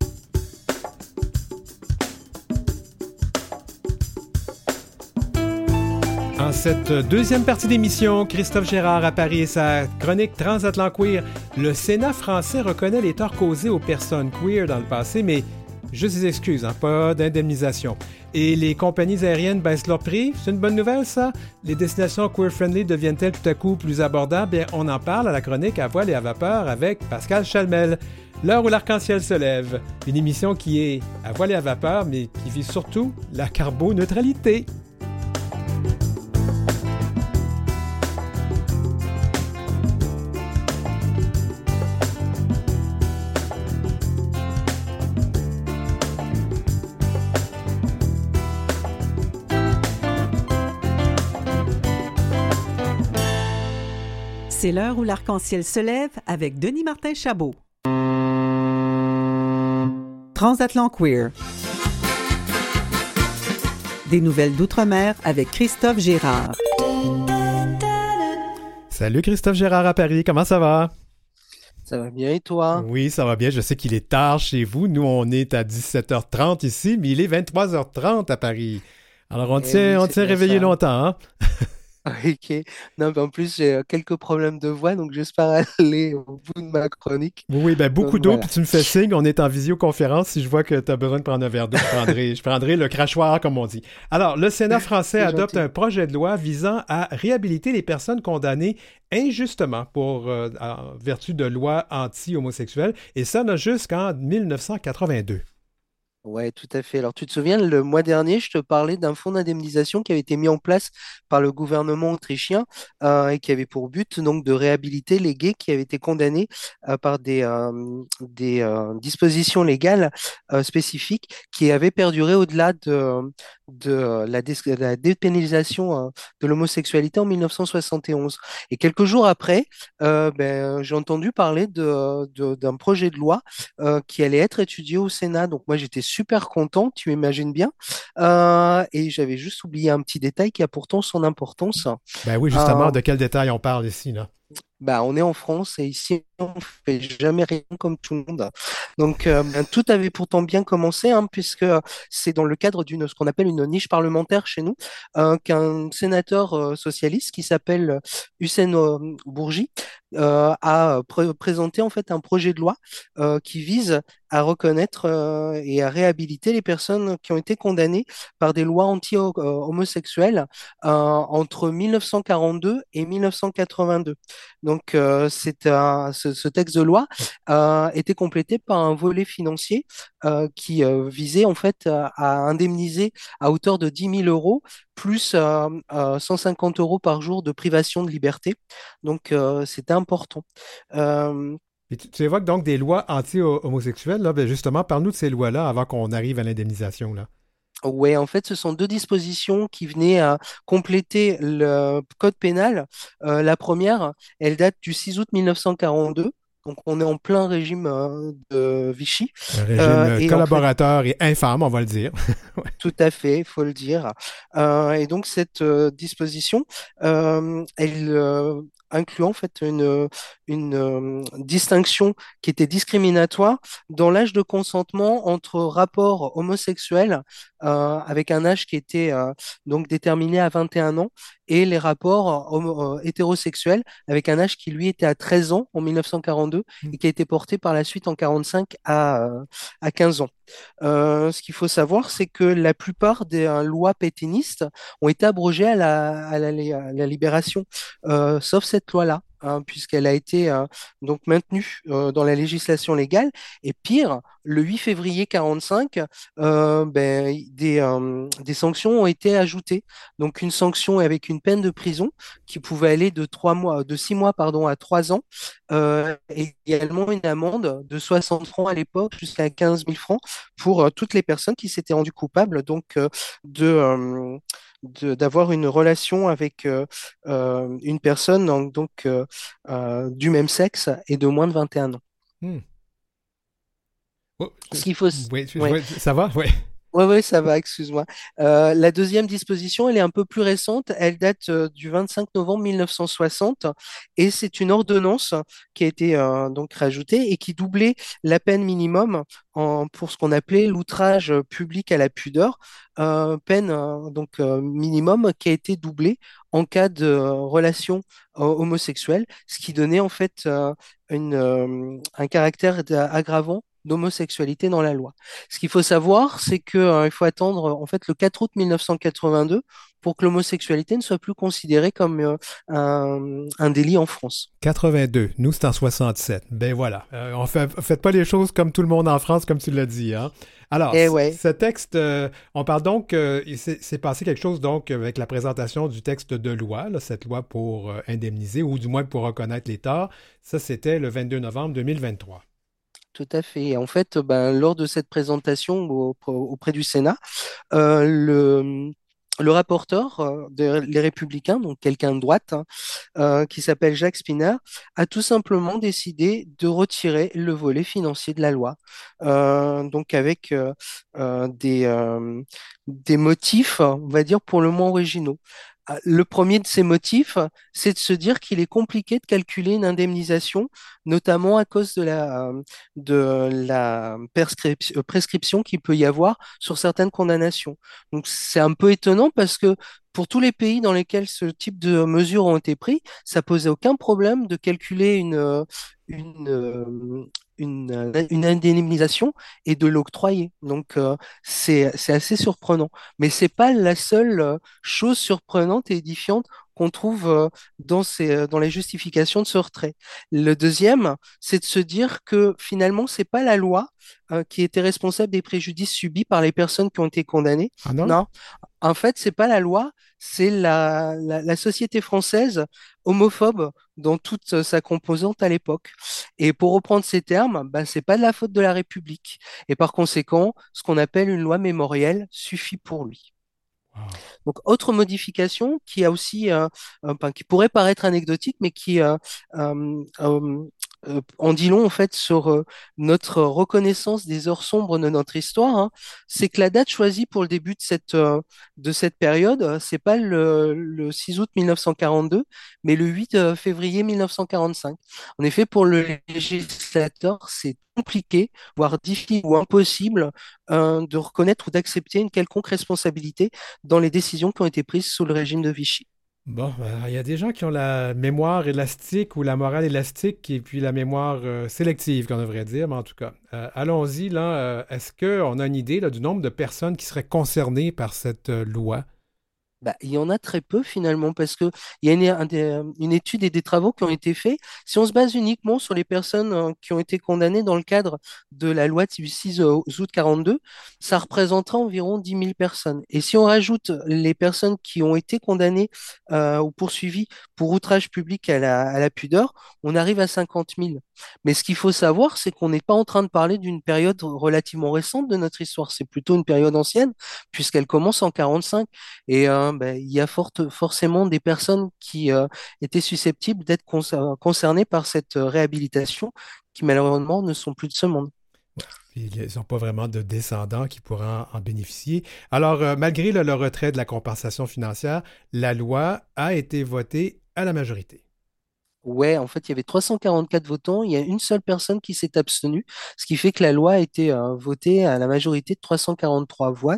En cette deuxième partie d'émission, Christophe Gérard à Paris et sa chronique Transatlant Queer. Le Sénat français reconnaît les torts causés aux personnes queer dans le passé, mais juste des excuses, hein, pas d'indemnisation. Et les compagnies aériennes baissent leur prix. C'est une bonne nouvelle, ça? Les destinations queer-friendly deviennent-elles tout à coup plus abordables? Bien, on en parle à la chronique à voile et à vapeur avec Pascal Chalmel. L'heure où l'arc-en-ciel se lève. Une émission qui est à voile et à vapeur, mais qui vise surtout la carboneutralité. C'est l'heure où l'arc-en-ciel se lève avec Denis Martin Chabot. Transatlant Queer. Des nouvelles d'outre-mer avec Christophe Gérard. Salut Christophe Gérard à Paris, comment ça va? Ça va bien et toi? Oui, ça va bien. Je sais qu'il est tard chez vous. Nous, on est à 17h30 ici, mais il est 23h30 à Paris. Alors, on eh tient, on tient réveillé longtemps. Hein? Ok. Non, mais en plus, j'ai euh, quelques problèmes de voix, donc j'espère (laughs) aller au bout de ma chronique. Oui, ben beaucoup d'eau, voilà. puis tu me fais signe, on est en visioconférence. Si je vois que tu as besoin de prendre un verre d'eau, je prendrai, je prendrai le crachoir, comme on dit. Alors, le Sénat (laughs) français adopte gentil. un projet de loi visant à réhabiliter les personnes condamnées injustement pour euh, en vertu de lois anti-homosexuelles, et ça n'a jusqu'en 1982. Ouais, tout à fait. Alors, tu te souviens, le mois dernier, je te parlais d'un fonds d'indemnisation qui avait été mis en place par le gouvernement autrichien euh, et qui avait pour but donc de réhabiliter les gays qui avaient été condamnés euh, par des, euh, dispositions légales spécifiques qui avaient perduré au-delà de, de euh, la, la dépénalisation euh, de l'homosexualité en 1971. Et quelques jours après, euh, ben, j'ai entendu parler de, de- d'un projet de loi euh, qui allait être étudié au Sénat. Donc moi j'étais super content, tu imagines bien. Euh, et j'avais juste oublié un petit détail qui a pourtant son importance. Ben oui, justement, Euh, de quel détail on parle ici, là? Bah, on est en France et ici on fait jamais rien comme tout le monde. Donc euh, ben, tout avait pourtant bien commencé hein, puisque c'est dans le cadre d'une ce qu'on appelle une niche parlementaire chez nous euh, qu'un sénateur euh, socialiste qui s'appelle Hussein Bourgi a pré- présenté en fait un projet de loi euh, qui vise à reconnaître euh, et à réhabiliter les personnes qui ont été condamnées par des lois anti-homosexuelles euh, entre 1942 et 1982. Donc, euh, c'est un- ce, ce texte de loi été complété par un volet financier euh, qui euh, visait en fait à indemniser à hauteur de 10 000 euros plus euh, euh, 150 euros par jour de privation de liberté. Donc, euh, c'était important. Euh, Et tu, tu évoques donc des lois anti-homosexuelles, là. Ben justement, parle-nous de ces lois-là avant qu'on arrive à l'indemnisation, là. Ouais, en fait, ce sont deux dispositions qui venaient à compléter le code pénal. Euh, la première, elle date du 6 août 1942. Donc, on est en plein régime euh, de Vichy. Un régime Euh, et en fait, collaborateur et infâme, on va le dire. (laughs) tout à fait, il faut le dire. Euh, et donc cette euh, disposition, euh, elle inclut en fait une, une euh, distinction qui était discriminatoire dans l'âge de consentement entre rapports homosexuels euh, avec un âge qui était euh, donc déterminé à 21 ans et les rapports homo- hétérosexuels avec un âge qui lui était à 13 ans en 1942 et qui a été porté par la suite en 45 à, à 15 ans. Euh, ce qu'il faut savoir, c'est que la plupart des euh, lois pétainistes ont été abrogées à la, libération, euh, sauf cette loi-là. Hein, puisqu'elle a été euh, donc maintenue euh, dans la législation légale. Et pire, le 8 février 45, euh, ben, des, euh, des sanctions ont été ajoutées. Donc une sanction avec une peine de prison qui pouvait aller de trois mois, de six mois pardon, à trois ans, également une amende de 60 francs à l'époque jusqu'à 15 000 francs pour toutes les personnes qui s'étaient rendues coupables donc de- d'avoir une relation avec euh, euh, une personne donc, donc, euh, du même sexe et de moins de 21 ans. Hmm. Oh, Ce qu'il faut, ouais. ouais, ça va? Oui. Ouais, ça va, excuse-moi. Euh, la deuxième disposition, elle est un peu plus récente. Elle date euh, du 25 novembre 1960 et c'est une ordonnance qui a été euh, donc rajoutée et qui doublait la peine minimum pour ce qu'on appelait l'outrage public à la pudeur, peine donc minimum qui a été doublée en cas de relation homosexuelle, ce qui donnait en fait un caractère aggravant d'homosexualité dans la loi. Ce qu'il faut savoir, c'est que, euh, faut attendre en fait le 4 août 1982 pour que l'homosexualité ne soit plus considérée comme euh, un, un délit en France. 82. Nous, c'est en 67. Ben voilà. Euh, on fait, faites pas les choses comme tout le monde en France, comme tu l'as dit. Hein? Alors, Eh ouais. ce texte, euh, on parle donc, euh, il s'est s'est passé quelque chose donc avec la présentation du texte de loi, là, cette loi pour euh, indemniser ou du moins pour reconnaître les torts. Ça, c'était le 22 novembre 2023. Tout à fait. Et en fait, ben, lors de cette présentation au- auprès du Sénat, euh, le, rapporteur euh, des Républicains, donc quelqu'un de droite, hein, euh, qui s'appelle Jacques Spinner, a tout simplement décidé de retirer le volet financier de la loi. Euh, donc avec euh, euh, euh, des motifs, on va dire, pour le moins originaux. Ah, le premier de ces motifs, c'est de se dire qu'il est compliqué de calculer une indemnisation, notamment à cause de la, de la prescription, prescription qu'il peut y avoir sur certaines condamnations. Donc c'est un peu étonnant parce que pour tous les pays dans lesquels ce type de mesures ont été prises, ça posait aucun problème de calculer une, une, une, une indemnisation et de l'octroyer. Donc euh, c'est c'est assez surprenant. Mais c'est pas la seule euh, chose surprenante et édifiante qu'on trouve euh, dans ces, dans les justifications de ce retrait. Le deuxième, c'est de se dire que finalement, c'est pas la loi qui était responsable des préjudices subis par les personnes qui ont été condamnées. Ah non? Non, en fait, c'est pas la loi, c'est la, la, la société française homophobe dans toute sa composante à l'époque. Et pour reprendre ces termes, ben, c'est pas de la faute de la République. Et par conséquent, ce qu'on appelle une loi mémorielle suffit pour lui. Donc, autre modification qui a aussi, euh, enfin, qui pourrait paraître anecdotique, mais qui euh, euh, euh, en dit long en fait sur euh, notre reconnaissance des heures sombres de notre histoire, hein, c'est que la date choisie pour le début de cette, euh, de cette période, euh, c'est pas le, le 6 août 1942, mais le 8 euh, février 1945. En effet, pour le législateur, c'est compliqué, voire difficile ou impossible euh, de reconnaître ou d'accepter une quelconque responsabilité dans les décisions qui ont été prises sous le régime de Vichy. Bon, ben, il y a des gens qui ont la mémoire élastique ou la morale élastique et puis la mémoire euh, sélective, qu'on devrait dire, mais en tout cas. Euh, allons-y, là. Euh, est-ce qu'on a une idée là, du nombre de personnes qui seraient concernées par cette loi? Bah, il y en a très peu finalement parce que il y a une, étude et des travaux qui ont été faits. Si on se base uniquement sur les personnes euh, qui ont été condamnées dans le cadre de la loi du 6 août 42, ça représentera environ 10 000 personnes. Et si on rajoute les personnes qui ont été condamnées euh, ou poursuivies pour outrage public à la, à la pudeur, on arrive à 50 000. Mais ce qu'il faut savoir, c'est qu'on n'est pas en train de parler d'une période relativement récente de notre histoire. C'est plutôt une période ancienne puisqu'elle commence en 45. Et euh, ben, il y a forcément des personnes qui euh, étaient susceptibles d'être concer- concernées par cette euh, réhabilitation, qui malheureusement ne sont plus de ce monde. Ils n'ont pas vraiment de descendants qui pourraient en, bénéficier. Alors, malgré le retrait de la compensation financière, la loi a été votée à la majorité. Ouais, en fait, il y avait 344 votants, il y a une seule personne qui s'est abstenue, ce qui fait que la loi a été euh, votée à la majorité de 343 voix.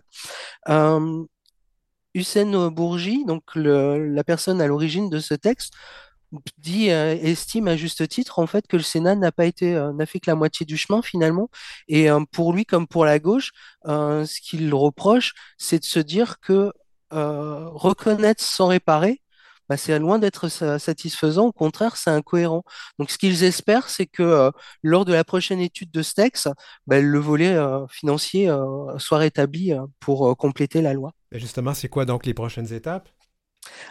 Hussein Bourgi, donc la personne à l'origine de ce texte, dit, euh, estime à juste titre en fait que le Sénat n'a pas été, euh, fait que la moitié du chemin finalement. Et pour lui comme pour la gauche, ce qu'il reproche, c'est de se dire que reconnaître sans réparer, bah, c'est loin d'être sa- satisfaisant. Au contraire, c'est incohérent. Donc, ce qu'ils espèrent, c'est que euh, lors de la prochaine étude de texte, bah, le volet euh, financier euh, soit rétabli pour compléter la loi. Et justement, c'est quoi donc les prochaines étapes?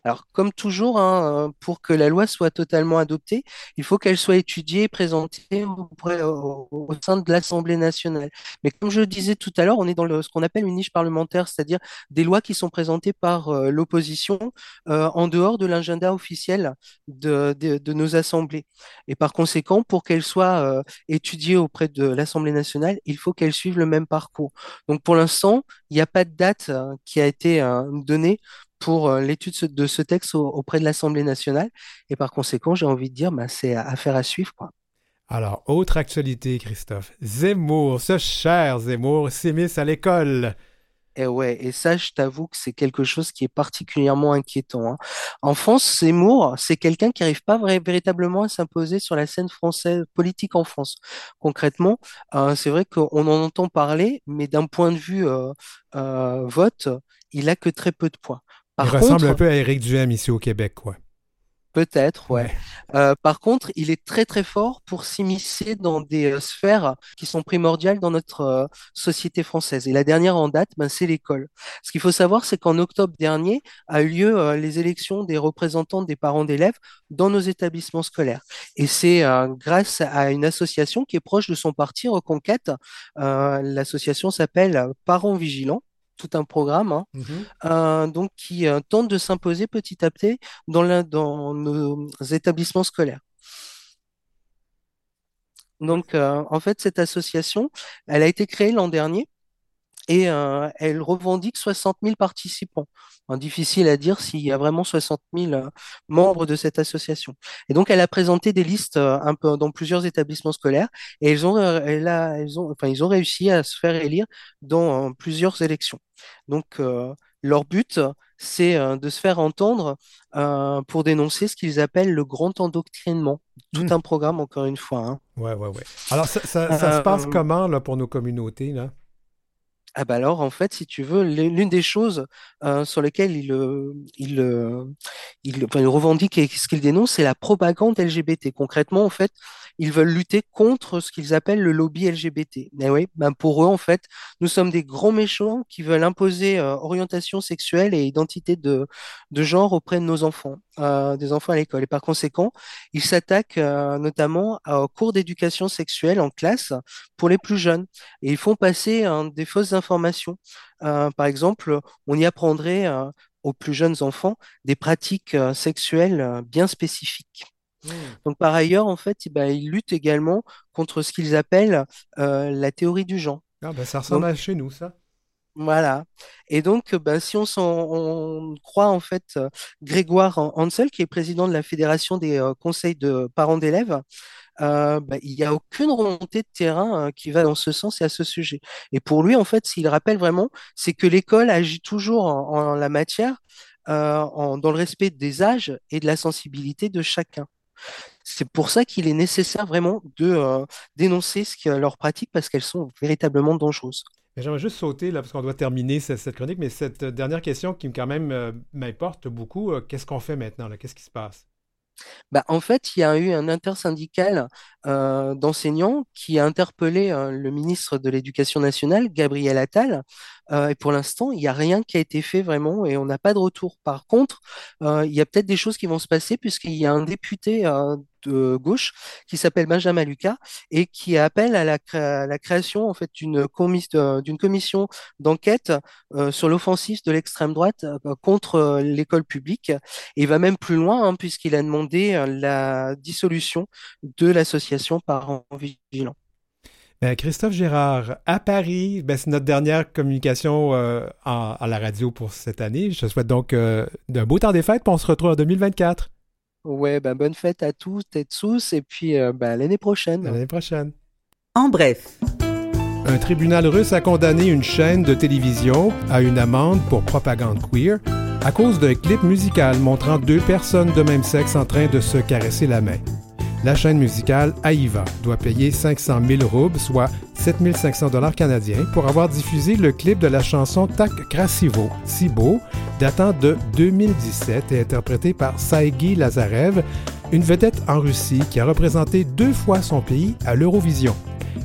Alors, comme toujours, hein, euh, pour que la loi soit totalement adoptée, il faut qu'elle soit étudiée et présentée auprès- au, sein de l'Assemblée nationale. Mais comme je le disais tout à l'heure, on est dans ce qu'on appelle une niche parlementaire, c'est-à-dire des lois qui sont présentées par euh, l'opposition euh, en dehors de l'agenda officiel de, nos assemblées. Et par conséquent, pour qu'elle soit euh, étudiée auprès de l'Assemblée nationale, il faut qu'elle suive le même parcours. Donc, pour l'instant, il n'y a pas de date qui a été donnée pour euh, l'étude de ce texte au- auprès de l'Assemblée nationale. Et par conséquent, j'ai envie de dire, bah, c'est affaire à suivre, quoi. Alors, autre actualité, Christophe. Zemmour, ce cher Zemmour, s'immisce à l'école. Et ouais, et ça, je t'avoue que c'est quelque chose qui est particulièrement inquiétant, hein. En France, Zemmour, c'est quelqu'un qui n'arrive pas véritablement à s'imposer sur la scène française politique en France. Concrètement, euh, c'est vrai qu'on en entend parler, mais d'un point de vue euh, euh, vote, il a que très peu de points. Il ressemble un peu à Éric Duhem ici au Québec, quoi. Peut-être, ouais. Ouais. Euh, par contre, il est très très fort pour s'immiscer dans des euh, sphères qui sont primordiales dans notre euh, société française. Et la dernière en date, ben, c'est l'école. Ce qu'il faut savoir, c'est qu'en octobre dernier a eu lieu les élections des représentants des parents d'élèves dans nos établissements scolaires. Et c'est grâce à une association qui est proche de son parti, Reconquête. L'association s'appelle Parents Vigilants tout un programme, hein, Mhm. euh, donc qui euh, tente de s'imposer petit à petit dans, la- dans nos établissements scolaires. Donc, euh, en fait, cette association, elle a été créée l'an dernier et euh, elle revendique 60 000 participants. Difficile à dire s'il y a vraiment 60 000 euh, membres de cette association. Et donc, elle a présenté des listes euh, un peu dans plusieurs établissements scolaires et ils ont, elle a, elles ont, enfin, ils ont réussi à se faire élire dans plusieurs élections. Donc, leur but, c'est de se faire entendre euh, pour dénoncer ce qu'ils appellent le grand endoctrinement. Tout Hmm. un programme, encore une fois. hein. Ouais, ouais, ouais. Alors, ça, ça- ça se passe comment là, pour nos communautés? Là? Ah bah alors, en fait, si tu veux, l'une des choses euh, sur lesquelles il, euh, il, euh, il, il revendique et ce qu'il dénonce, c'est la propagande LGBT. Concrètement, en fait, ils veulent lutter contre ce qu'ils appellent le lobby LGBT. Mais oui, ben pour eux, en fait, nous sommes des grands méchants qui veulent imposer euh, orientation sexuelle et identité de, de genre auprès de nos enfants, euh, des enfants à l'école. Et par conséquent, ils s'attaquent euh, notamment aux cours d'éducation sexuelle en classe pour les plus jeunes et ils font passer hein, des fausses informations. Euh, par exemple, on y apprendrait euh, aux plus jeunes enfants des pratiques sexuelles bien spécifiques. Donc, par ailleurs, en fait, ben, ils luttent également contre ce qu'ils appellent euh, la théorie du genre. Ah, ben, ça ressemble Donc, à chez nous, ça. voilà. Et donc, ben, si on, croit en fait euh, Grégoire Hansel, qui est président de la Fédération des euh, conseils de parents d'élèves, euh, bah, il n'y a aucune remontée de terrain euh, qui va dans ce sens et à ce sujet. Et pour lui, en fait, s'il rappelle vraiment, c'est que l'école agit toujours en, en la matière, euh, en- dans le respect des âges et de la sensibilité de chacun. C'est pour ça qu'il est nécessaire vraiment de euh, dénoncer ce que leurs pratiques parce qu'elles sont véritablement dangereuses. J'aimerais juste sauter, là, parce qu'on doit terminer cette, chronique, mais cette dernière question qui quand même euh, m'importe beaucoup, euh, qu'est-ce qu'on fait maintenant? Qu'est-ce qui se passe? Bah, en fait, il y a eu un intersyndical euh, d'enseignants qui a interpellé euh, le ministre de l'Éducation nationale, Gabriel Attal, euh, et pour l'instant, il n'y a rien qui a été fait vraiment et on n'a pas de retour. Par contre, il y a peut-être des choses qui vont se passer puisqu'il y a un député euh, gauche qui s'appelle Benjamin Lucas et qui appelle à la, création en fait d'une euh, commission d'enquête euh, sur l'offensive de l'extrême droite euh, contre euh, l'école publique. Et va même plus loin, hein, puisqu'il a demandé la dissolution de l'association Parents Vigilants. Ben, Christophe Gérard, à Paris, ben, c'est notre dernière communication à la radio pour cette année. Je te souhaite donc euh, d'un beau temps des fêtes, puis on se retrouve en 2024, Ouais, ben, bonne fête à tous et tous, et puis euh, ben, à l'année à prochaine. l'année prochaine. En bref, Un tribunal russe a condamné une chaîne de télévision à une amende pour propagande queer à cause d'un clip musical montrant deux personnes de même sexe en train de se caresser la main. La chaîne musicale Aïva doit payer 500 000 roubles, soit 7 500 dollars canadiens, pour avoir diffusé le clip de la chanson Tak Krasivo, si beau, datant de 2017 et interprété par Saïgi Lazarev, une vedette en Russie qui a représenté deux fois son pays à l'Eurovision.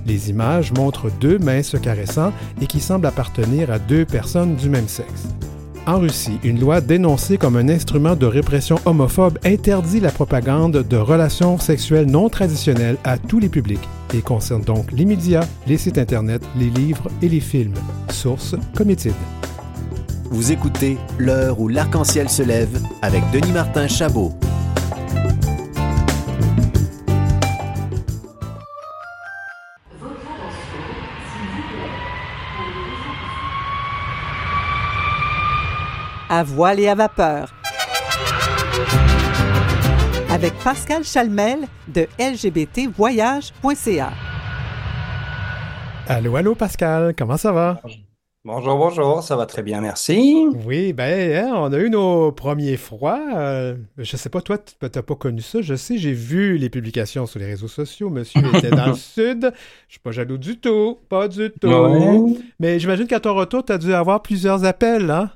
Les images montrent deux mains se caressant et qui semblent appartenir à deux personnes du même sexe. En Russie, une loi dénoncée comme un instrument de répression homophobe interdit la propagande de relations sexuelles non traditionnelles à tous les publics et concerne donc les médias, les sites Internet, les livres et les films. Source Cométide. Vous écoutez L'heure où l'arc-en-ciel se lève avec Denis Martin Chabot. à voile et à vapeur. Avec Pascal Chalmel de lgbtvoyage.ca. Allô, allô Pascal, comment ça va? Bonjour, bonjour, ça va très bien, merci. Oui, ben, hein, on a eu nos premiers froids. Euh, je sais pas, toi, tu n'as pas connu ça. Je sais, j'ai vu les publications sur les réseaux sociaux. Monsieur (laughs) était dans le sud. Je suis pas jaloux du tout. Pas du tout. Ouais. Mais j'imagine qu'à ton retour, tu as dû avoir plusieurs appels, hein?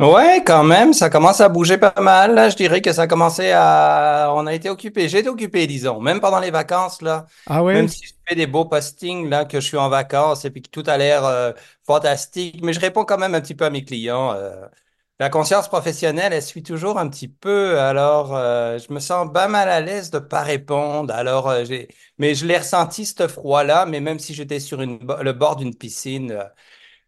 Ouais, quand même, ça commence à bouger pas mal. Là, je dirais que ça a commencé à. On a été occupé. J'ai été occupé, disons, même pendant les vacances, là. Ah oui? Même si je fais des beaux postings, là, que je suis en vacances et puis que tout a l'air euh, fantastique, mais je réponds quand même un petit peu à mes clients. euh. La conscience professionnelle, elle suit toujours un petit peu. Alors, euh, je me sens pas mal à l'aise de pas répondre. Alors, euh, j'ai. Mais je l'ai ressenti, ce froid-là, mais même si j'étais sur une... le bord d'une piscine.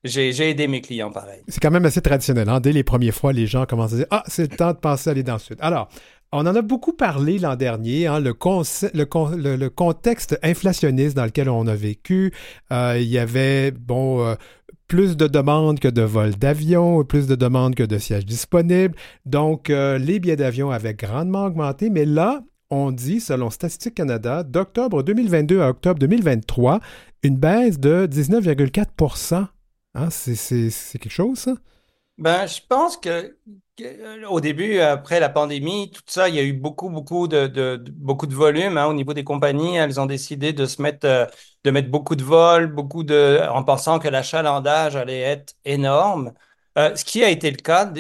J'ai, aidé mes clients pareil. C'est quand même assez traditionnel. hein. Dès les premières fois, les gens commencent à dire Ah, c'est le temps de penser à aller dans le sud. Alors, on en a beaucoup parlé l'an dernier, hein, le- le contexte inflationniste dans lequel on a vécu. Euh, il y avait, bon, euh, plus de demandes que de vols d'avion, plus de demandes que de sièges disponibles. Donc, euh, les billets d'avion avaient grandement augmenté, mais là, on dit, selon Statistique Canada, d'octobre 2022 à octobre 2023, une baisse de 19,4 hein, C'est quelque chose, ça? Ben, je pense que, au début, après la pandémie, tout ça, il y a eu beaucoup, beaucoup de, beaucoup de volume hein, au niveau des compagnies. Elles ont décidé de se mettre, euh, de mettre beaucoup de vols, beaucoup de, en pensant que l'achalandage allait être énorme. Euh, ce qui a été le cas,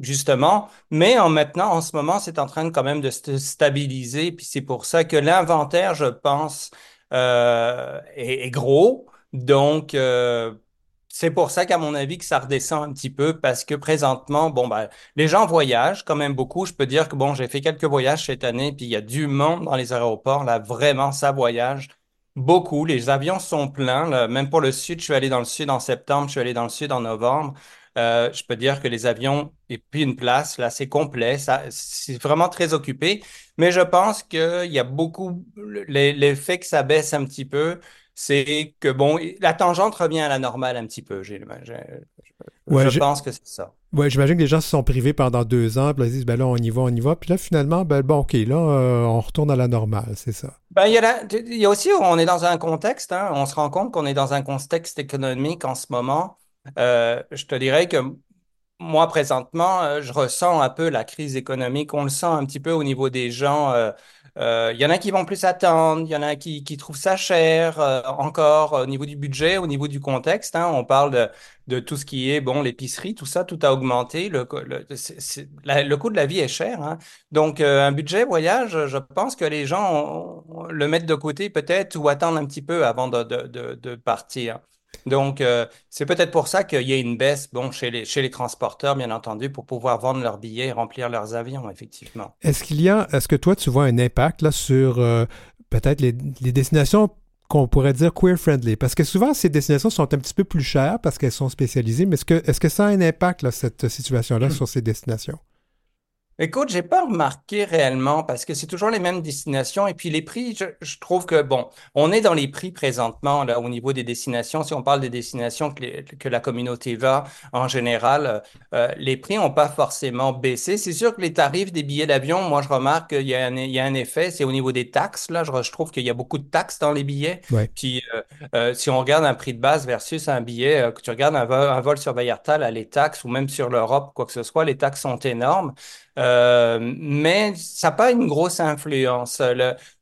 justement, mais en maintenant, en ce moment, c'est en train de, quand même de se stabiliser. Puis c'est pour ça que l'inventaire, je pense, euh, est, gros. Donc, euh, c'est pour ça qu'à mon avis, que ça redescend un petit peu parce que présentement, bon, ben, les gens voyagent quand même beaucoup. Je peux dire que, bon, j'ai fait quelques voyages cette année, puis il y a du monde dans les aéroports. Là, vraiment, ça voyage. Beaucoup. Les avions sont pleins. Même pour le sud, je suis allé dans le sud en septembre, je suis allé dans le sud en novembre. Euh, je peux dire que les avions et puis une place, là, c'est complet. Ça, c'est vraiment très occupé. Mais je pense qu'il y a beaucoup, l'effet que ça baisse un petit peu, c'est que, bon, la tangente revient à la normale un petit peu. je, je pense que c'est ça. Oui, j'imagine que les gens se sont privés pendant deux ans, puis ils disent, ben là, on y va, on y va. Puis là, finalement, ben bon, OK, là, euh, on retourne à la normale, c'est ça. Ben, il y, a il y a aussi, on est dans un contexte, hein, on se rend compte qu'on est dans un contexte économique en ce moment euh, je te dirais que moi, présentement, euh, je ressens un peu la crise économique. On le sent un petit peu au niveau des gens. Euh, il y en a qui vont plus attendre, il y en a qui, qui trouvent ça cher encore au niveau du budget, au niveau du contexte. Hein, on parle de, de, tout ce qui est, bon, l'épicerie, tout ça, tout a augmenté. Le, le, le coût de la vie est cher. Hein. Donc, un budget voyage, je pense que les gens le mettent de côté peut-être ou attendent un petit peu avant de, de, de partir. Donc, euh, c'est peut-être pour ça qu'il y a une baisse bon, chez, les, chez les transporteurs, bien entendu, pour pouvoir vendre leurs billets et remplir leurs avions, effectivement. Est-ce qu'il y a, est-ce que toi, tu vois un impact là, sur euh, peut-être les, destinations qu'on pourrait dire queer-friendly? Parce que souvent, ces destinations sont un petit peu plus chères parce qu'elles sont spécialisées, mais est-ce que, est-ce que ça a un impact, là, cette situation-là, sur ces destinations? Écoute, j'ai pas remarqué réellement parce que c'est toujours les mêmes destinations et puis les prix, je, trouve que bon, on est dans les prix présentement là au niveau des destinations. Si on parle des destinations que, que la communauté va en général, euh, les prix n'ont pas forcément baissé. C'est sûr que les tarifs des billets d'avion, moi je remarque qu'il y a un, il y a un effet, c'est au niveau des taxes là. Je, trouve qu'il y a beaucoup de taxes dans les billets. Puis euh, euh, si on regarde un prix de base versus un billet, que tu regardes un vol, un vol sur Vallarta, là, les taxes ou même sur l'Europe, quoi que ce soit, les taxes sont énormes. Euh, mais ça n'a pas une grosse influence.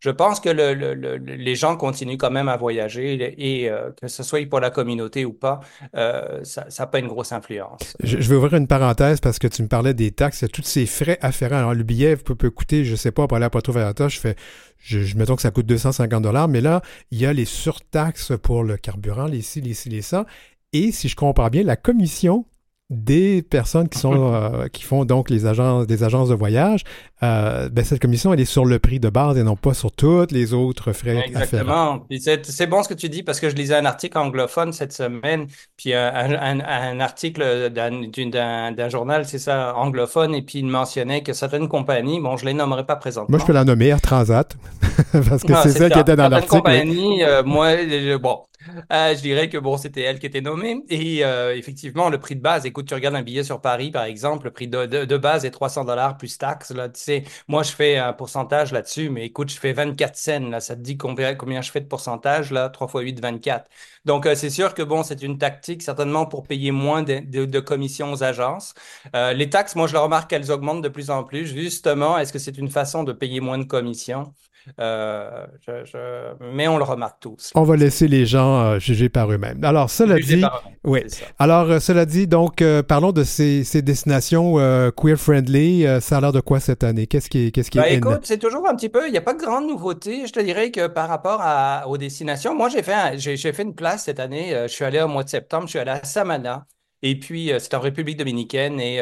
je pense que les gens continuent quand même à voyager et, euh, que ce soit pour la communauté ou pas, euh, ça n'a pas une grosse influence. Je, vais ouvrir une parenthèse parce que tu me parlais des taxes, il y a tous ces frais afférents. Alors, le billet peut, coûter, je ne sais pas, pour aller à Puerto Vallarta, je fais, je, je mettons que ça coûte 250 dollars, mais là, il y a les surtaxes pour le carburant, les ci, les ci, les ça. Et si je comprends bien, la commission des personnes qui sont (laughs) euh, qui font donc les agences des agences de voyage, euh, ben cette commission elle est sur le prix de base et non pas sur toutes les autres frais. Exactement. C'est bon ce que tu dis parce que je lisais un article anglophone cette semaine, puis un, un, un article d'un journal, c'est ça, anglophone, et puis il mentionnait que certaines compagnies, bon, je les nommerai pas présentement. Moi, je peux la nommer Air Transat (laughs) parce que c'est ça qui était dans l'article. compagnies, euh, moi, bon, euh, je dirais que bon, c'était elle qui était nommée. Et euh, effectivement, le prix de base, écoute, tu regardes un billet sur Paris, par exemple, le prix de, base est 300 dollars plus taxes. Là, tu sais, moi, je fais un pourcentage là-dessus, mais écoute, je fais 24 cents. Là, ça te dit combien, je fais de pourcentage, là, 3 fois 8, 24. Donc, euh, c'est sûr que bon, c'est une tactique certainement pour payer moins de, commissions aux agences. les taxes, moi, je le remarque qu'elles augmentent de plus en plus. Justement, est-ce que c'est une façon de payer moins de commissions? Euh, mais on le remarque tous. On va laisser les gens euh, juger par eux-mêmes. Alors, cela dit, oui. Alors, euh, cela dit, donc, parlons de ces, destinations queer-friendly. ça a l'air de quoi cette année? Qu'est-ce qui est, qu'est-ce qui ben, Écoute, c'est toujours un petit peu, il n'y a pas de grande nouveauté. Je te dirais que par rapport à, aux destinations, moi, j'ai fait, j'ai, fait une place cette année. je suis allé au mois de septembre, je suis allé à Samana. Et puis, c'est en République dominicaine. Et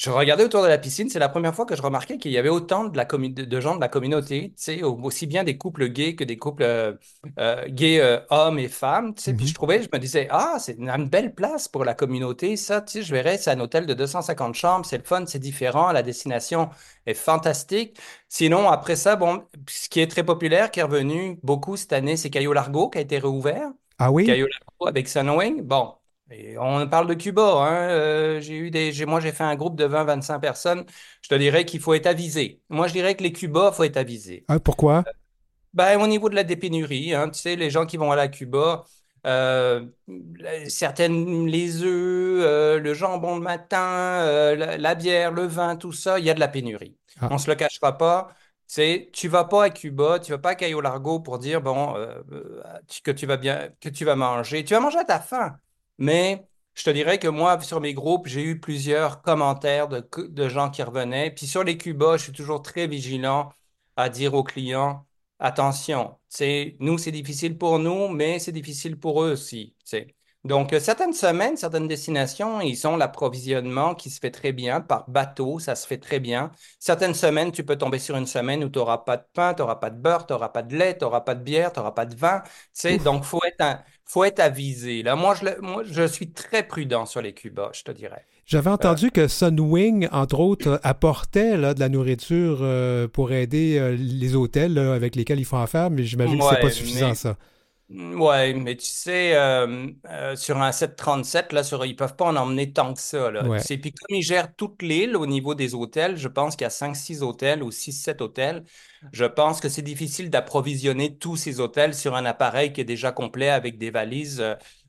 je regardais autour de la piscine, c'est la première fois que je remarquais qu'il y avait autant de, la de gens de la communauté, aussi bien des couples gays que des couples euh, euh, gays euh, hommes et femmes. Puis mm-hmm. je trouvais, je me disais, ah, c'est une, belle place pour la communauté. Ça, je verrais, c'est un hôtel de 250 chambres, c'est le fun, c'est différent, la destination est fantastique. Sinon, après ça, bon, ce qui est très populaire, qui est revenu beaucoup cette année, c'est Caillou Largo qui a été réouvert. Ah oui? Caillou Largo avec Sunwing. Bon, Et on parle de Cuba. Hein. Euh, j'ai eu des, moi, j'ai fait un groupe de 20-25 personnes. Je te dirais qu'il faut être avisé. Moi, je dirais que les Cuba, il faut être avisé. Ah, pourquoi? Ben, au niveau de la dépénurie, hein, tu sais, les gens qui vont aller à Cuba, euh, certaines, les œufs, euh, le jambon le matin, euh, la, la bière, le vin, tout ça, il y a de la pénurie. Ah. On se le cachera pas. C'est, tu vas pas à Cuba, tu vas pas à Cayo Largo pour dire bon euh, euh, que tu vas bien, que tu vas manger. Tu vas manger à ta faim. Mais je te dirais que moi, sur mes groupes, j'ai eu plusieurs commentaires de, de gens qui revenaient. Puis sur les Cubas, je suis toujours très vigilant à dire aux clients, attention, nous, c'est difficile pour nous, mais c'est difficile pour eux aussi. tu sais. Donc, euh, certaines semaines, certaines destinations, ils ont l'approvisionnement qui se fait très bien par bateau, ça se fait très bien. Certaines semaines, tu peux tomber sur une semaine où tu n'auras pas de pain, tu n'auras pas de beurre, tu n'auras pas de lait, tu n'auras pas de bière, tu n'auras pas de vin. Tu sais, donc, faut être un- faut être avisé. Là, moi je, le- moi, je suis très prudent sur les Cubas, je te dirais. J'avais entendu que Sunwing, entre autres, euh, apportait là, de la nourriture euh, pour aider euh, les hôtels là, avec lesquels ils font affaire, mais j'imagine que c'est pas Ouais, suffisant, mais ça. Ouais, mais tu sais, euh, euh, sur un 737, là, sur, ils peuvent pas en emmener tant que ça, là. Tu Ouais. sais, puis comme ils gèrent toute l'île au niveau des hôtels, je pense qu'il y a cinq six hôtels ou six sept hôtels. Je pense que c'est difficile d'approvisionner tous ces hôtels sur un appareil qui est déjà complet avec des valises.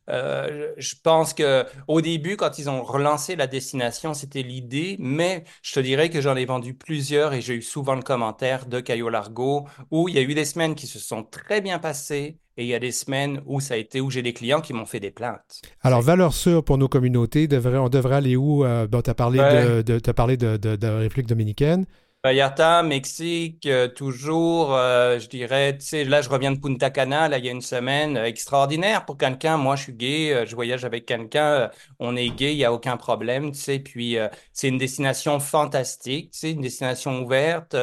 Euh, je pense que au début, quand ils ont relancé la destination, c'était l'idée, mais je te dirais que j'en ai vendu plusieurs et j'ai eu souvent le commentaire de Cayo Largo où il y a eu des semaines qui se sont très bien passées et il y a des semaines où ça a été où j'ai des clients qui m'ont fait des plaintes. Alors, valeur sûre pour nos communautés, devrait, on devrait aller où? Euh, bon, tu as parlé, Ouais. de, de, parlé de, de, de République dominicaine. Vallarta, Mexique, euh, toujours, euh, je dirais, tu sais, là, je reviens de Punta Cana, là, il y a une semaine, euh, extraordinaire pour quelqu'un. Moi, je suis gay, je voyage avec quelqu'un, on est gay, il n'y a aucun problème, tu sais. Puis, c'est une destination fantastique, tu sais, une destination ouverte.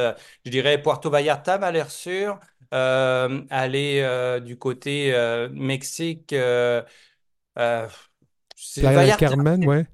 Je dirais Puerto Vallarta, valeur sûre. Euh, aller du côté Mexique, c'est Playa del. Carmen, ouais.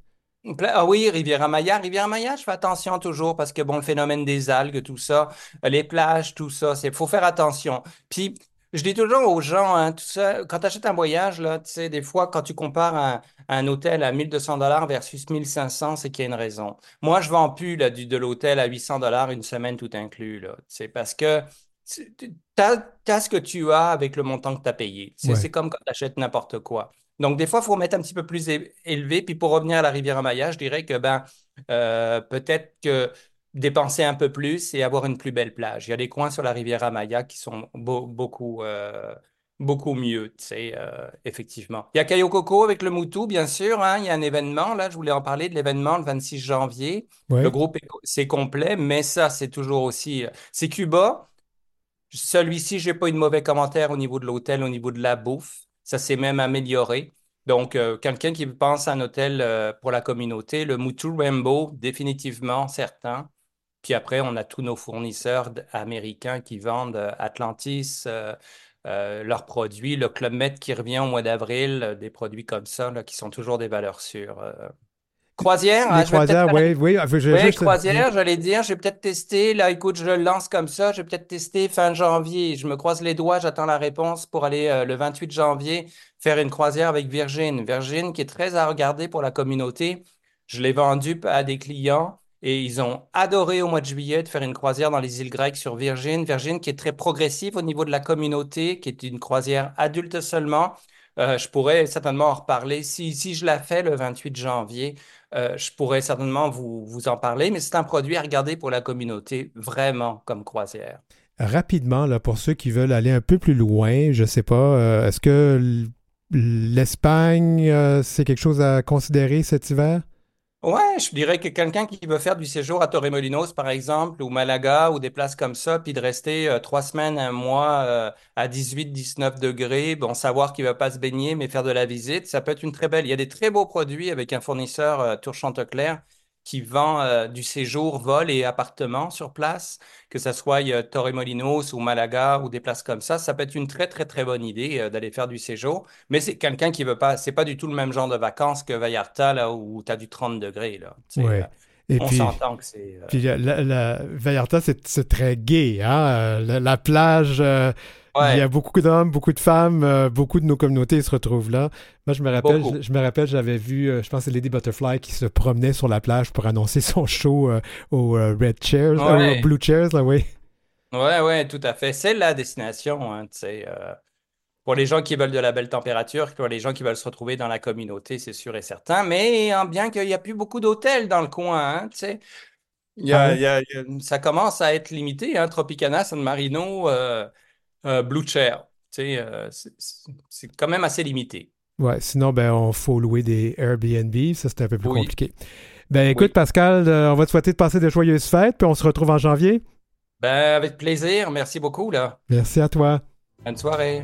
Ah oui, Riviera Maya. Riviera Maya, je fais attention toujours parce que, bon, le phénomène des algues, tout ça, euh, les plages, tout ça, c'est, faut faire attention. Puis, je dis toujours aux gens, hein, tout ça, quand tu achètes un voyage, là, tu sais, des fois, quand tu compares un, un hôtel à 1200 dollars versus 1500, c'est qu'il y a une raison. Moi, je vends plus, là, du, de l'hôtel à 800 dollars une semaine tout inclus, là, sais, parce que tu as, ce que tu as avec le montant que tu as payé. C'est Ouais. c'est comme quand tu achètes n'importe quoi. Donc, des fois, il faut mettre un petit peu plus élevé. Puis pour revenir à la Riviera Maya, je dirais que ben, euh, peut-être que dépenser un peu plus et avoir une plus belle plage. Il y a des coins sur la Riviera Maya qui sont beau- beaucoup, euh, beaucoup mieux, tu sais, euh, effectivement. Il y a Cayo Coco avec le Moutou, bien sûr. hein. il y a un événement, là, je voulais en parler de l'événement le 26 janvier. Le groupe, est- c'est complet, mais ça, c'est toujours aussi... C'est Cuba. Celui-ci, j'ai pas eu de mauvais commentaires au niveau de l'hôtel, au niveau de la bouffe. Ça s'est même amélioré. Donc, euh, quelqu'un qui pense à un hôtel euh, pour la communauté, le Mutu Rainbow, définitivement certain. Puis après, on a tous nos fournisseurs américains qui vendent euh, Atlantis, leurs produits, le Club Med qui revient au mois d'avril, des produits comme ça, qui sont toujours des valeurs sûres. Euh. Croisière, hein, Les je vais peut-être croisières, oui, oui. Je, je- oui, juste- croisière, j'allais dire, j'ai peut-être testé. Là, écoute, je le lance comme ça. J'ai peut-être testé fin janvier. Je me croise les doigts, j'attends la réponse pour aller euh, le 28 janvier faire une croisière avec Virgin. Virgin qui est très à regarder pour la communauté. Je l'ai vendu à des clients et ils ont adoré au mois de juillet de faire une croisière dans les îles grecques sur Virgin. Virgin qui est très progressive au niveau de la communauté, qui est une croisière adulte seulement. Euh, je pourrais certainement en reparler. Si, si je la fais le 28 janvier, euh, je pourrais certainement vous, vous en parler, mais c'est un produit à regarder pour la communauté, vraiment comme croisière. Rapidement, là, pour ceux qui veulent aller un peu plus loin, je sais pas, euh, est-ce que l'Espagne, c'est quelque chose à considérer cet hiver? Ouais, je dirais que quelqu'un qui veut faire du séjour à Torremolinos, par exemple, ou Malaga, ou des places comme ça, puis de rester euh, trois semaines, un mois euh, à 18-19 degrés, bon, savoir qu'il va pas se baigner, mais faire de la visite, ça peut être une très belle. Il y a des très beaux produits avec un fournisseur, euh, Tour Chantecler, qui vend euh, du séjour, vol et appartement sur place, que ce soit euh, Torremolinos ou Malaga ou des places comme ça. Ça peut être une très, très, très bonne idée euh, d'aller faire du séjour. Mais c'est quelqu'un qui veut pas, c'est pas du tout le même genre de vacances que Vallarta, là, où tu as du 30 degrés, là. Ouais. euh, Et on puis, s'entend que c'est. puis la, la- la- Vallarta, c'est très gai, hein? La, la plage, Il y a beaucoup d'hommes, beaucoup de femmes, euh, beaucoup de nos communautés se retrouvent là. Moi, je me rappelle, je, je, me rappelle, j'avais vu, euh, je pense, que c'est Lady Butterfly qui se promenait sur la plage pour annoncer (laughs) son show euh, aux Red Chairs, Ouais. aux Blue Chairs, là, oui. Ouais, ouais, tout à fait. C'est la destination, hein, tu sais. pour les gens qui veulent de la belle température, pour les gens qui veulent se retrouver dans la communauté, c'est sûr et certain. Mais hein, bien qu'il n'y a plus beaucoup d'hôtels dans le coin, hein, tu sais. Il y a- Ah y a- il y a- ça commence à être limité, hein, Tropicana, San Marino, euh, euh, Blue Chair. Tu sais, euh, c'est quand même assez limité. Ouais, sinon, ben, on faut louer des Airbnb. Ça, c'est un peu plus Oui. compliqué. Ben, écoute, Oui. Pascal, euh, on va te souhaiter de passer de joyeuses fêtes, puis on se retrouve en janvier. Ben, avec plaisir. Merci beaucoup, là. Merci à toi. Bonne soirée.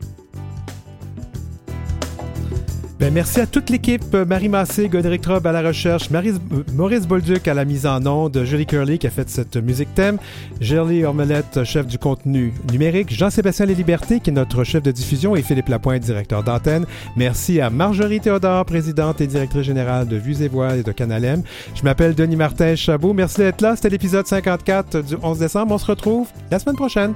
Ben, merci à toute l'équipe. Marie Massé, Godéric Trobe à la recherche, Maurice, Bolduc à la mise en onde, Julie Curley qui a fait cette musique thème, Gerly Ormelette, chef du contenu numérique, Jean-Sébastien Leslibertés qui est notre chef de diffusion et Philippe Lapointe, directeur d'antenne. Merci à Marjorie Théodore, présidente et directrice générale de Vues et Voix et de Canal M. Je m'appelle Denis Martin Chabot. Merci d'être là. C'était l'épisode 54 du 11 décembre. On se retrouve la semaine prochaine.